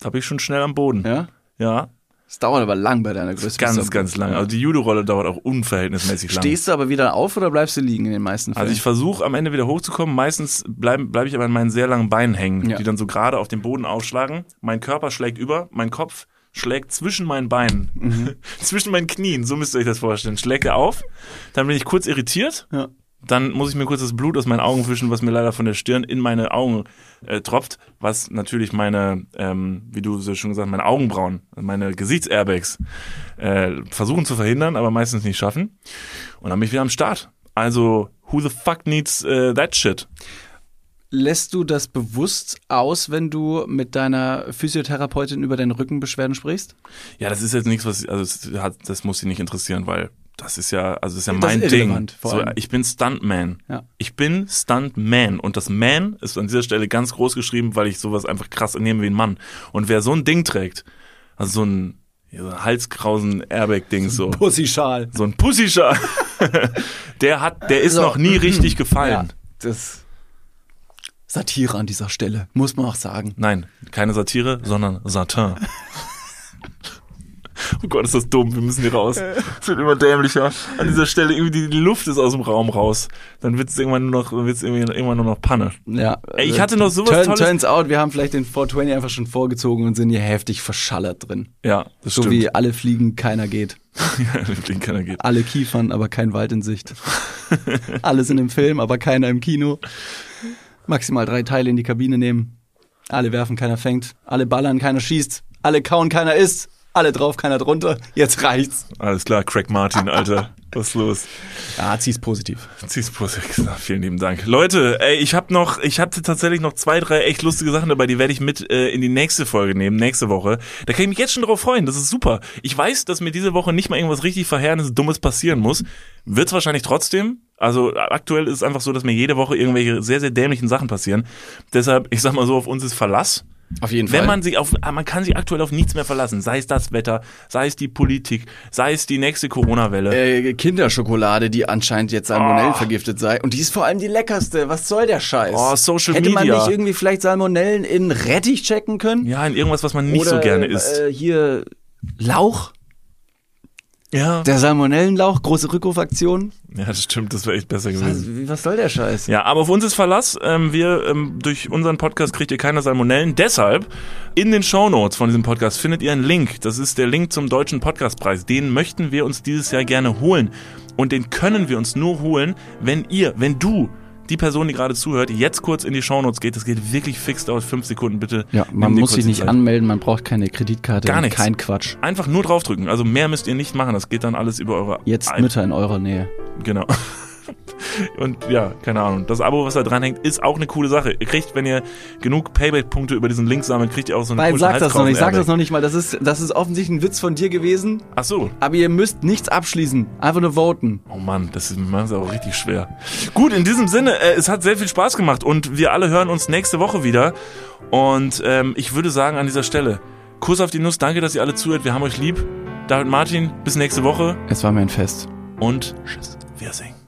Da bin ich schon schnell am Boden. Ja? Ja. Es dauert aber lang bei deiner Größe. Ganz, ganz lang. Also die Judo-Rolle dauert auch unverhältnismäßig lang. Stehst du aber wieder auf oder bleibst du liegen in den meisten Fällen? Also ich versuche am Ende wieder hochzukommen. Meistens bleibe bleib ich aber in meinen sehr langen Beinen hängen, Ja. die dann so gerade auf dem Boden aufschlagen. Mein Körper schlägt über, mein Kopf schlägt zwischen meinen Beinen, Mhm. zwischen meinen Knien, so müsst ihr euch das vorstellen. Schlägt er auf, dann bin ich kurz irritiert, ja. Dann muss ich mir kurz das Blut aus meinen Augen wischen, was mir leider von der Stirn in meine Augen äh, tropft, was natürlich meine, ähm, wie du so schon gesagt hast, meine Augenbrauen, meine Gesichtsairbags äh, versuchen zu verhindern, aber meistens nicht schaffen. Und dann bin ich wieder am Start. Also, who the fuck needs äh, that shit? Lässt du das bewusst aus, wenn du mit deiner Physiotherapeutin über deine Rückenbeschwerden sprichst? Ja, das ist jetzt nichts, was, also das, das muss sie nicht interessieren, weil das ist ja, also das ist ja Das mein ist Ding. So, ich bin Stuntman. Ja. Ich bin Stuntman und das Man ist an dieser Stelle ganz groß geschrieben, weil ich sowas einfach krass nehme wie ein Mann. Und wer so ein Ding trägt, also so ein, so ein Halskrausen Airbag-Ding so, Pussyschal. so ein Pussyschal, der hat, der ist So. noch nie richtig gefallen. Ja, das Satire an dieser Stelle, muss man auch sagen. Nein, keine Satire, sondern Satin. Oh Gott, ist das dumm, wir müssen hier raus. Es wird immer dämlicher. An dieser Stelle irgendwie die Luft ist aus dem Raum raus. Dann wird es irgendwann nur noch, wird's irgendwann nur noch Panne. Ja. Ey, ich hatte noch sowas Turn, Tolles. Turns out, wir haben vielleicht den 420 einfach schon vorgezogen und sind hier heftig verschallert drin. Ja, das So stimmt. wie alle fliegen, keiner geht. ja, den keiner geht. Alle kiefern, aber kein Wald in Sicht. Alle sind im Film, aber keiner im Kino. Maximal drei Teile in die Kabine nehmen. Alle werfen, keiner fängt. Alle ballern, keiner schießt. Alle kauen, keiner isst. Alle drauf, keiner drunter. Jetzt reicht's. Alles klar, Craig Martin, Alter. Was ist los? Ja, zieh's positiv. Zieh's Pusik. Vielen lieben Dank. Leute, ey, ich habe noch, ich hatte tatsächlich noch zwei, drei echt lustige Sachen dabei, die werde ich mit äh, in die nächste Folge nehmen, nächste Woche. Da kann ich mich jetzt schon drauf freuen. Das ist super. Ich weiß, dass mir diese Woche nicht mal irgendwas richtig verheerendes, dummes passieren muss. Wird's wahrscheinlich trotzdem. Also aktuell ist es einfach so, dass mir jede Woche irgendwelche sehr, sehr dämlichen Sachen passieren. Deshalb, ich sag mal so, auf uns ist Verlass. Auf jeden Wenn man sich auf, ah, man kann sich aktuell auf nichts mehr verlassen. Sei es das Wetter, sei es die Politik, sei es die nächste Corona-Welle. äh, Kinderschokolade, die anscheinend jetzt Salmonellen Oh. vergiftet sei. Und die ist vor allem die leckerste. Was soll der Scheiß? Oh, Social Hätte man Media. nicht irgendwie vielleicht Salmonellen in Rettich checken können? Ja, in irgendwas, was man nicht Oder, so gerne isst. Äh, hier Lauch? Ja. Der Salmonellenlauch, große Rückrufaktion. ja, das stimmt, das wäre echt besser gewesen. Was, was soll der Scheiß? Ja, aber auf uns ist Verlass. Ähm, wir, ähm, durch unseren Podcast kriegt ihr keine Salmonellen. Deshalb, in den Shownotes von diesem Podcast findet ihr einen Link. Das ist der Link zum Deutschen Podcastpreis. Den möchten wir uns dieses Jahr gerne holen. Und den können wir uns nur holen, wenn ihr, wenn du, die Person, die gerade zuhört, jetzt kurz in die Shownotes geht. Das geht wirklich fix, dauert fünf Sekunden, bitte. Ja, man muss sich nicht Zeit. anmelden, man braucht keine Kreditkarte, Gar nichts. kein Quatsch. Einfach nur draufdrücken. Also mehr müsst ihr nicht machen. Das geht dann alles über eure Jetzt Mütter in eurer Nähe. Genau. Und ja, keine Ahnung. Das Abo, was da dranhängt, ist auch eine coole Sache. Ihr kriegt, wenn ihr genug Payback-Punkte über diesen Link sammelt, kriegt ihr auch so eine Nein, coole sag das noch nicht, sag das noch nicht mal. Das ist, das ist offensichtlich ein Witz von dir gewesen. Ach so. Aber ihr müsst nichts abschließen. Einfach nur voten. Oh Mann, das ist, macht es auch richtig schwer. Gut, in diesem Sinne, äh, es hat sehr viel Spaß gemacht und wir alle hören uns nächste Woche wieder. Und ähm, ich würde sagen an dieser Stelle, Kuss auf die Nuss, danke, dass ihr alle zuhört. Wir haben euch lieb. David Martin, bis nächste Woche Es war mir ein Fest. und tschüss. Wiedersehen.